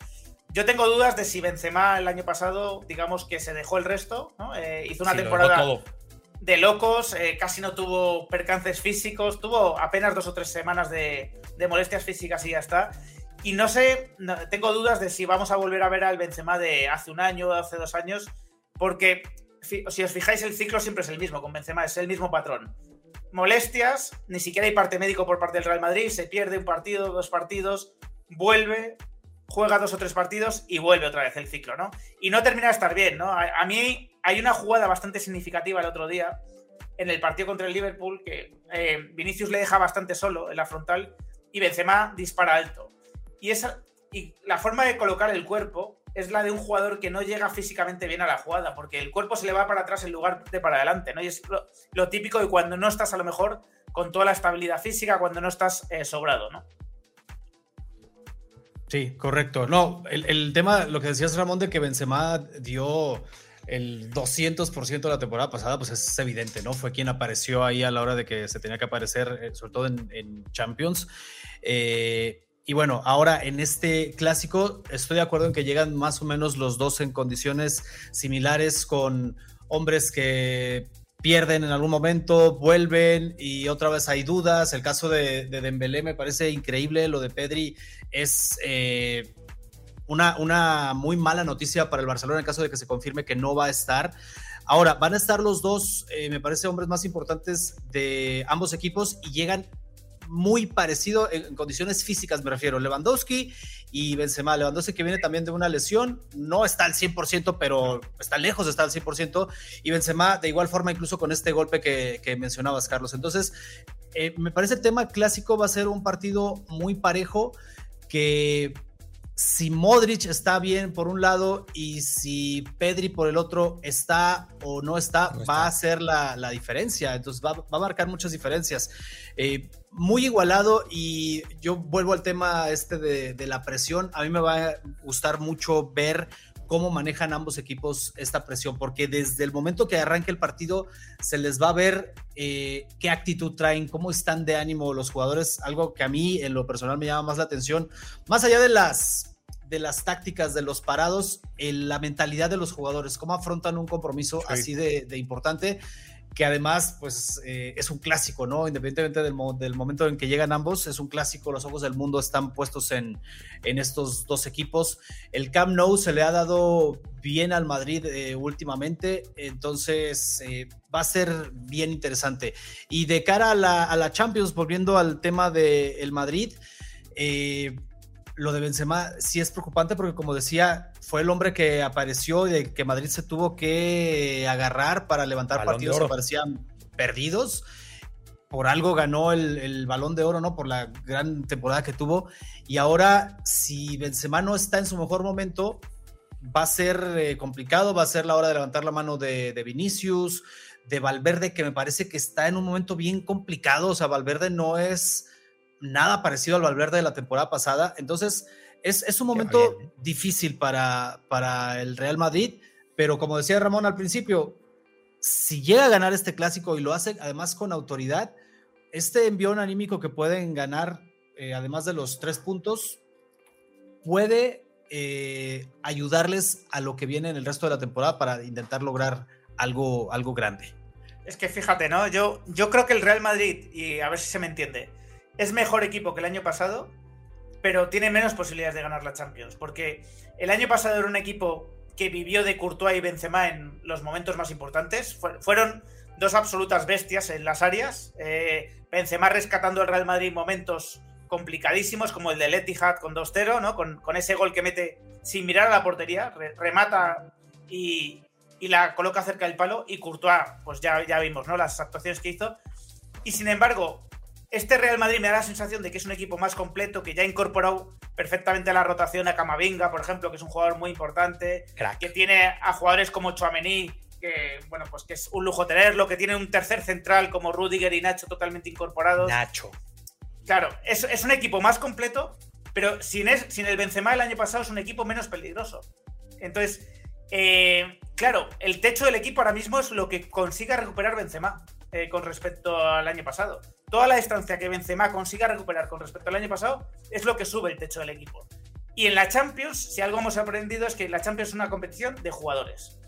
Yo tengo dudas de si Benzema el año pasado, digamos que se dejó el resto, ¿no? Eh, hizo una temporada de locos, eh, casi no tuvo percances físicos, tuvo apenas dos o tres semanas de, molestias físicas y ya está. Y no sé, tengo dudas de si vamos a volver a ver al Benzema de hace un año, hace dos años, porque si os fijáis, el ciclo siempre es el mismo con Benzema, es el mismo patrón molestias, ni siquiera hay parte médico por parte del Real Madrid, se pierde un partido, dos partidos, vuelve, juega dos o tres partidos y vuelve otra vez el ciclo, ¿no? Y no termina de estar bien, ¿no? A, mí hay una jugada bastante significativa el otro día en el partido contra el Liverpool que eh, Vinicius le deja bastante solo en la frontal y Benzema dispara alto. Y, esa, y la forma de colocar el cuerpo es la de un jugador que no llega físicamente bien a la jugada, porque el cuerpo se le va para atrás en lugar de para adelante, ¿no? Y es lo, típico de cuando no estás a lo mejor con toda la estabilidad física, cuando no estás eh, sobrado, ¿no? Sí, correcto. No, el, tema, lo que decías Ramón, de que Benzema dio el 200% de la temporada pasada, pues es evidente, ¿no? Fue quien apareció ahí a la hora de que se tenía que aparecer, eh, sobre todo en, en Champions. Eh, y bueno, ahora en este clásico estoy de acuerdo en que llegan más o menos los dos en condiciones similares con hombres que pierden en algún momento, vuelven y otra vez hay dudas. El caso de, de Dembélé me parece increíble, lo de Pedri es eh, una, una muy mala noticia para el Barcelona en caso de que se confirme que no va a estar. Ahora, van a estar los dos, eh, me parece, hombres más importantes de ambos equipos y llegan muy parecido en condiciones físicas, me refiero. Lewandowski y Benzema. Lewandowski que viene también de una lesión, no está al 100%, pero está lejos de estar al 100%. Y Benzema de igual forma, incluso con este golpe que, mencionabas, Carlos. Entonces, eh, me parece el tema clásico va a ser un partido muy parejo que si Modric está bien por un lado y si Pedri por el otro está o no está, va a ser la, diferencia. Entonces va, a marcar muchas diferencias. Eh, muy igualado y yo vuelvo al tema este de, la presión. A mí me va a gustar mucho ver cómo manejan ambos equipos esta presión, porque desde el momento que arranque el partido se les va a ver eh, qué actitud traen, cómo están de ánimo los jugadores, algo que a mí en lo personal me llama más la atención, más allá de las de las tácticas de los parados, la mentalidad de los jugadores, cómo afrontan un compromiso así de, de importante que además pues eh, es un clásico, ¿no? Independientemente del, del, momento en que llegan ambos, es un clásico, los ojos del mundo están puestos en, en estos dos equipos. El Camp Nou se le ha dado bien al Madrid eh, últimamente, entonces eh, va a ser bien interesante. Y de cara a la, a la Champions, volviendo al tema del el Madrid, eh, lo de Benzema sí es preocupante porque, como decía, fue el hombre que apareció y de que Madrid se tuvo que agarrar para levantar partidos que parecían perdidos. Por algo ganó el, balón de oro, ¿no? Por la gran temporada que tuvo. Y ahora, si Benzema no está en su mejor momento, va a ser eh, complicado, va a ser la hora de levantar la mano de, de Vinicius, de Valverde, que me parece que está en un momento bien complicado. O sea, Valverde no es nada parecido al Valverde de la temporada pasada. Entonces, es, un momento difícil para, para el Real Madrid, pero como decía Ramón al principio, si llega a ganar este clásico y lo hace además con autoridad, este envión anímico que pueden ganar, eh, además de los tres puntos, puede eh, ayudarles a lo que viene en el resto de la temporada para intentar lograr algo, algo grande. Es que fíjate, ¿no? Yo, yo creo que el Real Madrid, y a ver si se me entiende, es mejor equipo que el año pasado, pero tiene menos posibilidades de ganar la Champions. Porque el año pasado era un equipo que vivió de Courtois y Benzema en los momentos más importantes. fueron dos absolutas bestias en las áreas. Eh, Benzema rescatando al Real Madrid momentos complicadísimos, como el de Etihad con 2-0, ¿no? Con, con, ese gol que mete sin mirar a la portería, remata y, y, la coloca cerca del palo. Y Courtois, pues ya, ya vimos, ¿no? Las actuaciones que hizo. Y sin embargo, este Real Madrid me da la sensación de que es un equipo más completo, que ya ha incorporado perfectamente a la rotación a Camavinga, por ejemplo, que es un jugador muy importante, que tiene a jugadores como Chouameni, que bueno, pues que es un lujo tenerlo, que tiene un tercer central como Rudiger y Nacho totalmente incorporados. Nacho. Claro, es, es un equipo más completo, pero sin, es, sin el Benzema el año pasado es un equipo menos peligroso. Entonces, eh, claro, el techo del equipo ahora mismo es lo que consiga recuperar Benzema. Eh, con respecto al año pasado. Toda la distancia que Benzema consiga recuperar con respecto al año pasado es lo que sube el techo del equipo. Y en la Champions, si algo hemos aprendido es que la Champions es una competición de jugadores.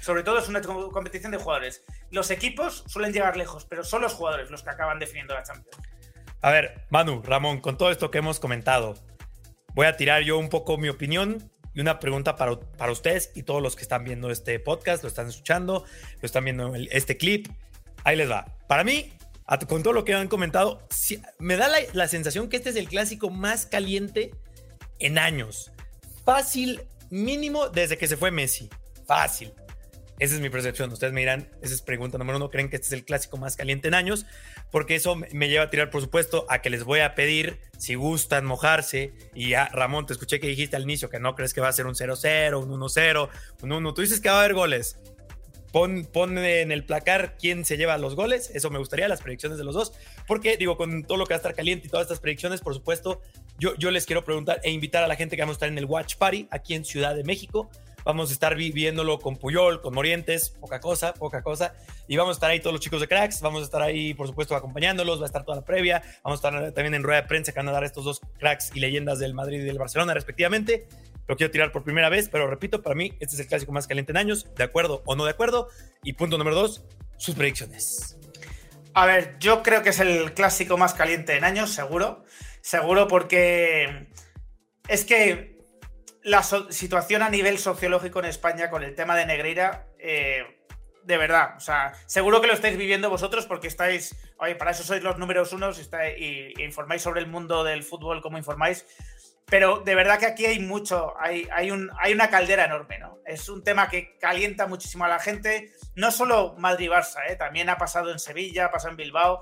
Sobre todo es una competición de jugadores. Los equipos suelen llegar lejos, pero son los jugadores los que acaban definiendo la Champions. A ver, Manu, Ramón, con todo esto que hemos comentado, voy a tirar yo un poco mi opinión y una pregunta para, para ustedes y todos los que están viendo este podcast, lo están escuchando, lo están viendo este clip. Ahí les va. Para mí, con todo lo que han comentado, me da la, sensación que este es el clásico más caliente en años. Fácil, mínimo desde que se fue Messi. Fácil. Esa es mi percepción. Ustedes me dirán, esa es pregunta número uno, ¿creen que este es el clásico más caliente en años? Porque eso me lleva a tirar, por supuesto, a que les voy a pedir, si gustan mojarse, y ya, Ramón, te escuché que dijiste al inicio que no crees que va a ser un 0-0, un 1-0, un 1. Tú dices que va a haber goles. Pon, en el placar quién se lleva los goles. Eso me gustaría, las predicciones de los dos. Porque, digo, con todo lo que va a estar caliente y todas estas predicciones, por supuesto, yo, yo les quiero preguntar e invitar a la gente que vamos a estar en el Watch Party aquí en Ciudad de México. Vamos a estar viviéndolo con Puyol, con Morientes, poca cosa, poca cosa. Y vamos a estar ahí todos los chicos de cracks. Vamos a estar ahí, por supuesto, acompañándolos. Va a estar toda la previa. Vamos a estar también en rueda de prensa que van a dar estos dos cracks y leyendas del Madrid y del Barcelona, respectivamente lo quiero tirar por primera vez, pero repito, para mí este es el clásico más caliente en años, de acuerdo o no de acuerdo. Y punto número dos, sus predicciones. A ver, yo creo que es el clásico más caliente en años, seguro. Seguro porque es que la situación a nivel sociológico en España con el tema de Negreira, eh, de verdad, o sea, seguro que lo estáis viviendo vosotros porque estáis, oye, para eso sois los números unos y, y informáis sobre el mundo del fútbol como informáis pero de verdad que aquí hay mucho, hay, hay, un, hay una caldera enorme, ¿no? Es un tema que calienta muchísimo a la gente, no solo Madrid-Barça, ¿eh? también ha pasado en Sevilla, ha pasado en Bilbao,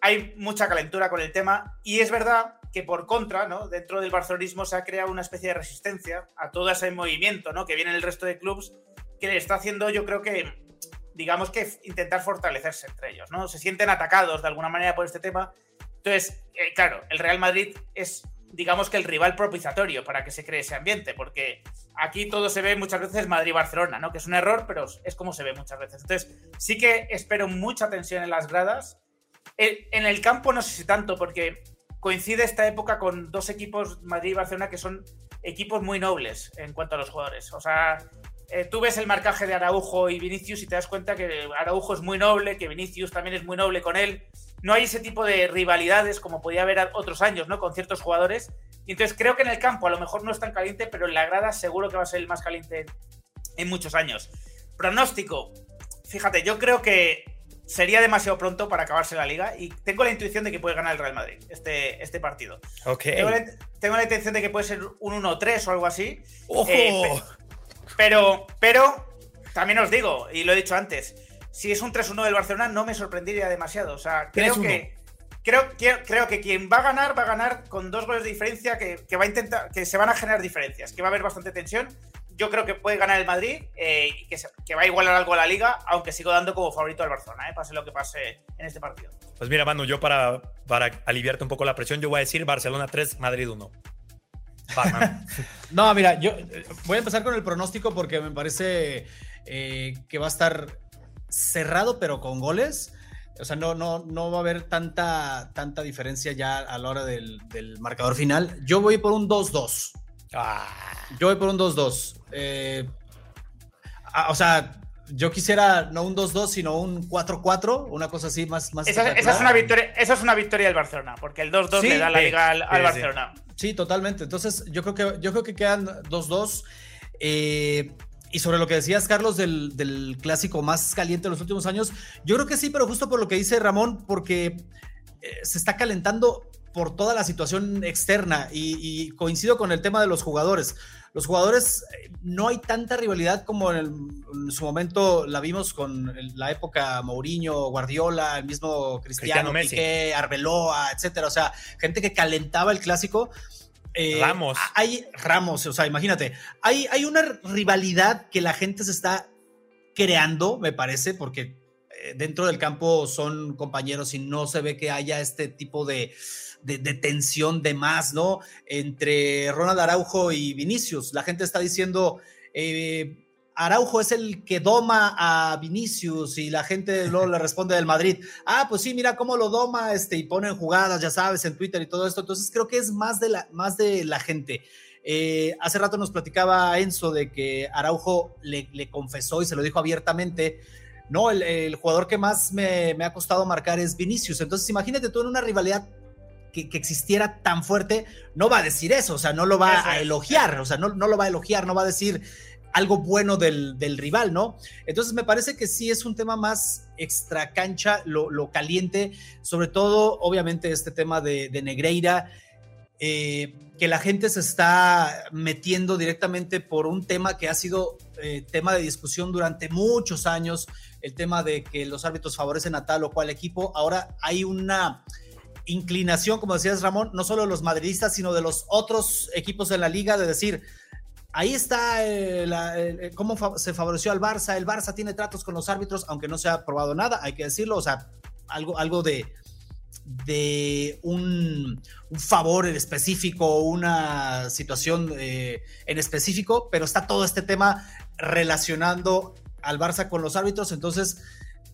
hay mucha calentura con el tema y es verdad que por contra, ¿no? Dentro del barcelonismo se ha creado una especie de resistencia a todo ese movimiento, ¿no? Que viene el resto de clubes que le está haciendo, yo creo que, digamos que intentar fortalecerse entre ellos, ¿no? Se sienten atacados de alguna manera por este tema. Entonces, eh, claro, el Real Madrid es digamos que el rival propiciatorio para que se cree ese ambiente, porque aquí todo se ve muchas veces Madrid-Barcelona, ¿no? Que es un error, pero es como se ve muchas veces. Entonces, sí que espero mucha tensión en las gradas. En el campo no sé si tanto, porque coincide esta época con dos equipos, Madrid y Barcelona, que son equipos muy nobles en cuanto a los jugadores. O sea, eh, tú ves el marcaje de Araujo y Vinicius y te das cuenta que Araujo es muy noble, que Vinicius también es muy noble con él. No hay ese tipo de rivalidades como podía haber otros años, ¿no? Con ciertos jugadores. Y entonces creo que en el campo a lo mejor no es tan caliente, pero en la grada seguro que va a ser el más caliente en muchos años. Pronóstico. Fíjate, yo creo que sería demasiado pronto para acabarse la liga y tengo la intuición de que puede ganar el Real Madrid este, este partido. Okay. Tengo, la, intención de que puede ser un 1-3 o algo así. ¡Ojo! Eh, pero, pero, también os digo, y lo he dicho antes, si es un 3-1 del Barcelona no me sorprendería demasiado. O sea, creo que, creo, creo, que quien va a ganar, va a ganar con dos goles de diferencia que, va a intentar, que se van a generar diferencias, que va a haber bastante tensión. Yo creo que puede ganar el Madrid eh, y que, va a igualar algo a la liga, aunque sigo dando como favorito al Barcelona, eh, pase lo que pase en este partido. Pues mira, Manu, yo para, para aliviarte un poco la presión, yo voy a decir Barcelona 3, Madrid 1. no, mira, yo eh, voy a empezar con el pronóstico porque me parece eh, que va a estar cerrado, pero con goles. O sea, no, no, no va a haber tanta, tanta diferencia ya a la hora del, marcador final. Yo voy por un 2-2. Ah. Yo voy por un 2-2. Eh, o sea, yo quisiera no un 2-2, sino un 4-4, una cosa así más. más esa, es una victoria, esa es una victoria del Barcelona, porque el 2-2 le da la liga al, Barcelona. Sí. totalmente. Entonces, yo creo que, yo creo que quedan 2-2. Eh, y sobre lo que decías, Carlos, del, del, clásico más caliente de los últimos años, yo creo que sí, pero justo por lo que dice Ramón, porque eh, se está calentando por toda la situación externa y, coincido con el tema de los jugadores. Los jugadores, eh, no hay tanta rivalidad como en, su momento la vimos con la época Mourinho, Guardiola, el mismo Cristiano, Cristiano Piqué, Arbeloa, etcétera. O sea, gente que calentaba el clásico. Eh, Ramos. Hay Ramos, o sea, imagínate, hay, hay una rivalidad que la gente se está creando, me parece, porque eh, dentro del campo son compañeros y no se ve que haya este tipo de, tensión de más, ¿no? Entre Ronald Araujo y Vinicius. La gente está diciendo, eh, Araujo es el que doma a Vinicius y la gente luego le responde del Madrid, ah, pues sí, mira cómo lo doma, este, y ponen jugadas, ya sabes, en Twitter y todo esto. Entonces creo que es más de la, más de la gente. Eh, hace rato nos platicaba Enzo de que Araujo le, confesó y se lo dijo abiertamente. No, el, jugador que más me, ha costado marcar es Vinicius. Entonces, imagínate tú en una rivalidad que, existiera tan fuerte, no va a decir eso, o sea, no lo va a elogiar, o sea, no, no lo va a elogiar, no va a decir, algo bueno del, rival, ¿no? Entonces me parece que sí es un tema más extra cancha, lo, caliente, sobre todo, obviamente, este tema de, Negreira, eh, que la gente se está metiendo directamente por un tema que ha sido eh, tema de discusión durante muchos años, el tema de que los árbitros favorecen a tal o cual equipo. Ahora hay una inclinación, como decías Ramón, no solo de los madridistas, sino de los otros equipos de la liga, de decir, Ahí está eh, eh, cómo se favoreció al Barça. El Barça tiene tratos con los árbitros, aunque no se ha probado nada, hay que decirlo. O sea, algo, algo de, de un, favor en específico, una situación eh, en específico, pero está todo este tema relacionando al Barça con los árbitros. Entonces,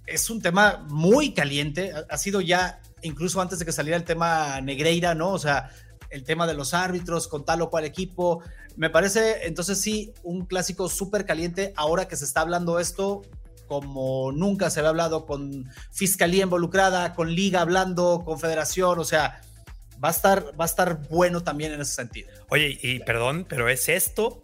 es un tema muy caliente. Ha, ha sido ya, incluso antes de que saliera el tema Negreira, ¿no? O sea, el tema de los árbitros con tal o cual equipo, me parece entonces sí un clásico súper caliente ahora que se está hablando esto como nunca se había hablado con fiscalía involucrada, con liga hablando, con federación, o sea, va a estar, va a estar bueno también en ese sentido. Oye, y perdón, pero es esto,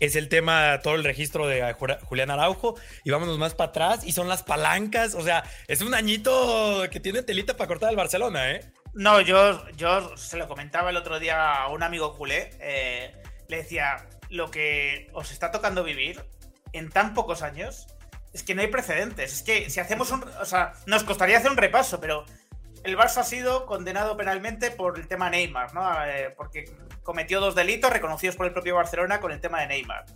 es el tema, todo el registro de Julián Araujo, y vámonos más para atrás, y son las palancas, o sea, es un añito que tiene telita para cortar el Barcelona, ¿eh? No, yo, yo se lo comentaba el otro día a un amigo culé, eh, le decía, lo que os está tocando vivir en tan pocos años es que no hay precedentes. Es que si hacemos un. O sea, nos costaría hacer un repaso, pero el Barça ha sido condenado penalmente por el tema Neymar, ¿no? Eh, porque cometió dos delitos reconocidos por el propio Barcelona con el tema de Neymar.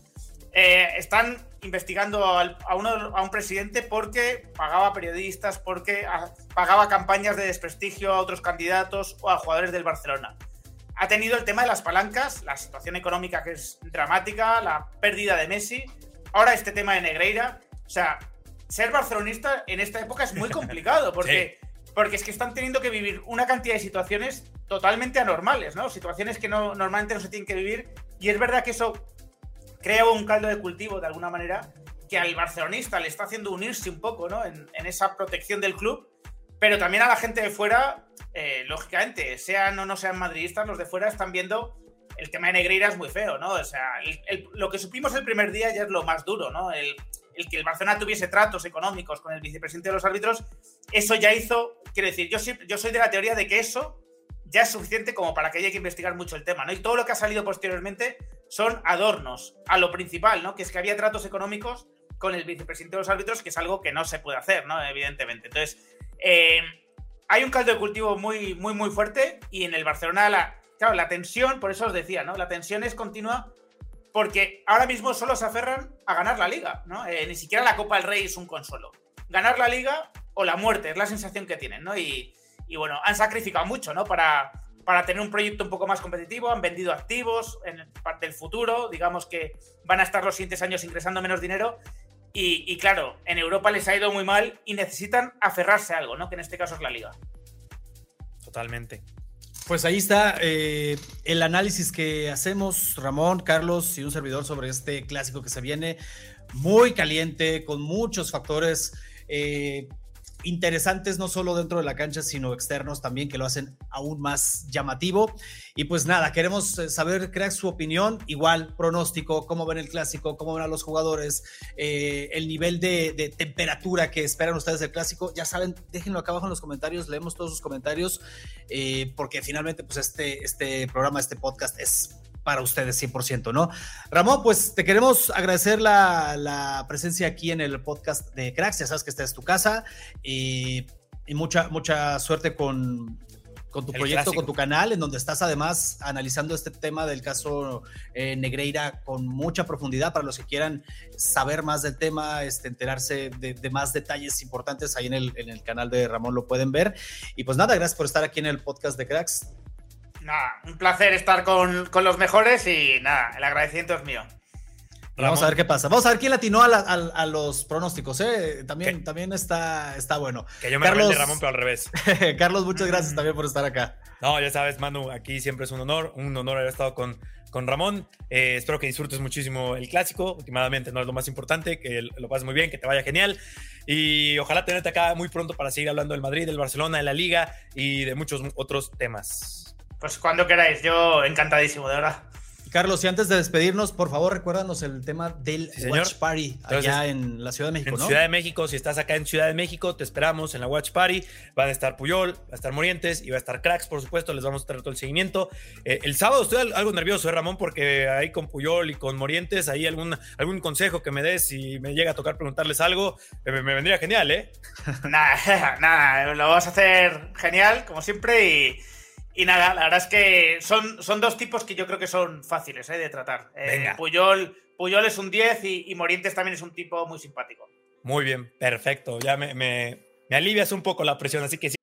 Eh, están investigando a, uno, a un presidente porque pagaba periodistas, porque pagaba campañas de desprestigio a otros candidatos o a jugadores del Barcelona ha tenido el tema de las palancas, la situación económica que es dramática, la pérdida de Messi, ahora este tema de Negreira. O sea, ser barcelonista en esta época es muy complicado porque, porque es que están teniendo que vivir una cantidad de situaciones totalmente anormales, ¿no? Situaciones que no, normalmente no se tienen que vivir y es verdad que eso crea un caldo de cultivo de alguna manera que al barcelonista le está haciendo unirse un poco, ¿no? En, en esa protección del club pero también a la gente de fuera, eh, lógicamente, sean o no sean madridistas, los de fuera están viendo el tema de Negreira es muy feo, ¿no? O sea, lo que supimos el primer día ya es lo más duro, ¿no? El, que el Barcelona tuviese tratos económicos con el vicepresidente de los árbitros, eso ya hizo, quiero decir, yo, yo soy de la teoría de que eso ya es suficiente como para que haya que investigar mucho el tema, ¿no? Y todo lo que ha salido posteriormente son adornos a lo principal, ¿no? Que es que había tratos económicos con el vicepresidente de los árbitros, que es algo que no se puede hacer, ¿no? Evidentemente. Entonces, eh, hay un caldo de cultivo muy, muy, muy fuerte y en el Barcelona, la, claro, la tensión, por eso os decía, ¿no? La tensión es continua porque ahora mismo solo se aferran a ganar la liga, ¿no? Eh, ni siquiera la Copa del Rey es un consuelo. Ganar la liga o la muerte es la sensación que tienen, ¿no? Y, bueno, han sacrificado mucho, ¿no? Para, para tener un proyecto un poco más competitivo, han vendido activos en parte del futuro, digamos que van a estar los siguientes años ingresando menos dinero y, claro, en Europa les ha ido muy mal y necesitan aferrarse a algo, ¿no? Que en este caso es la liga. Totalmente. Pues ahí está eh, el análisis que hacemos, Ramón, Carlos y un servidor sobre este clásico que se viene muy caliente, con muchos factores eh, interesantes, no solo dentro de la cancha, sino externos también, que lo hacen aún más llamativo. Y pues nada, queremos eh, saber, crea su opinión, igual, pronóstico, cómo ven el clásico, cómo ven a los jugadores, eh, el nivel de, temperatura que esperan ustedes del clásico. Ya saben, déjenlo acá abajo en los comentarios, leemos todos sus comentarios, eh, porque finalmente, pues este, este programa, este podcast es para ustedes 100%, ¿no? Ramón, pues te queremos agradecer la, presencia aquí en el podcast de Cracks, ya sabes que esta es tu casa y, mucha, mucha suerte con, con tu proyecto, con tu canal, en donde estás además analizando este tema del caso eh, Negreira con mucha profundidad para los que quieran saber más del tema, este, enterarse de, más detalles importantes ahí en el, en el canal de Ramón lo pueden ver. Y pues nada, gracias por estar aquí en el podcast de Cracks. Nada, un placer estar con, los mejores y nada, el agradecimiento es mío. Vamos a ver qué pasa. Vamos a ver quién latinó a, a, los pronósticos. ¿eh? También, también está, está bueno. Que yo me Carlos, de Ramón, pero al revés. Carlos, muchas gracias también por estar acá. No, ya sabes, Manu, aquí siempre es un honor. Un honor haber estado con, con Ramón. Eh, espero que disfrutes muchísimo el clásico. Últimamente no es lo más importante, que lo pases muy bien, que te vaya genial. Y ojalá tenerte acá muy pronto para seguir hablando del Madrid, del Barcelona, de la Liga y de muchos otros temas. Pues cuando queráis, yo encantadísimo, de verdad. Carlos, y antes de despedirnos, por favor, recuérdanos el tema del Watch Party allá en la Ciudad de México, en Ciudad de México, si estás acá en Ciudad de México, te esperamos en la Watch Party. Van a estar Puyol, va a estar Morientes y va a estar Cracks, por supuesto. Les vamos a traer todo el seguimiento. Eh, el sábado estoy algo nervioso, ¿eh, Ramón? Porque ahí con Puyol y con Morientes, ahí algún, algún consejo que me des si me llega a tocar preguntarles algo, me, vendría genial, ¿eh? nada, nada, lo vas a hacer genial, como siempre, y y nada, la verdad es que son, son dos tipos que yo creo que son fáciles eh, de tratar. Eh, Puyol, Puyol es un 10 y, Morientes también es un tipo muy simpático. Muy bien, perfecto. Ya me, me, me alivias un poco la presión, así que sí.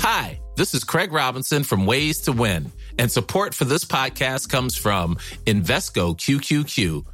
Hi, this is Craig Robinson from Ways to Win, and support for this podcast comes from Invesco QQQ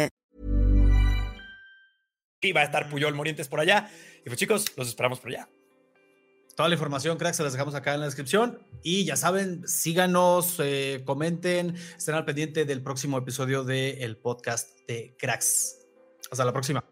Y va a estar Puyol Morientes por allá. Y pues chicos, los esperamos por allá. Toda la información, cracks, se las dejamos acá en la descripción. Y ya saben, síganos, eh, comenten, estén al pendiente del próximo episodio del podcast de cracks. Hasta la próxima.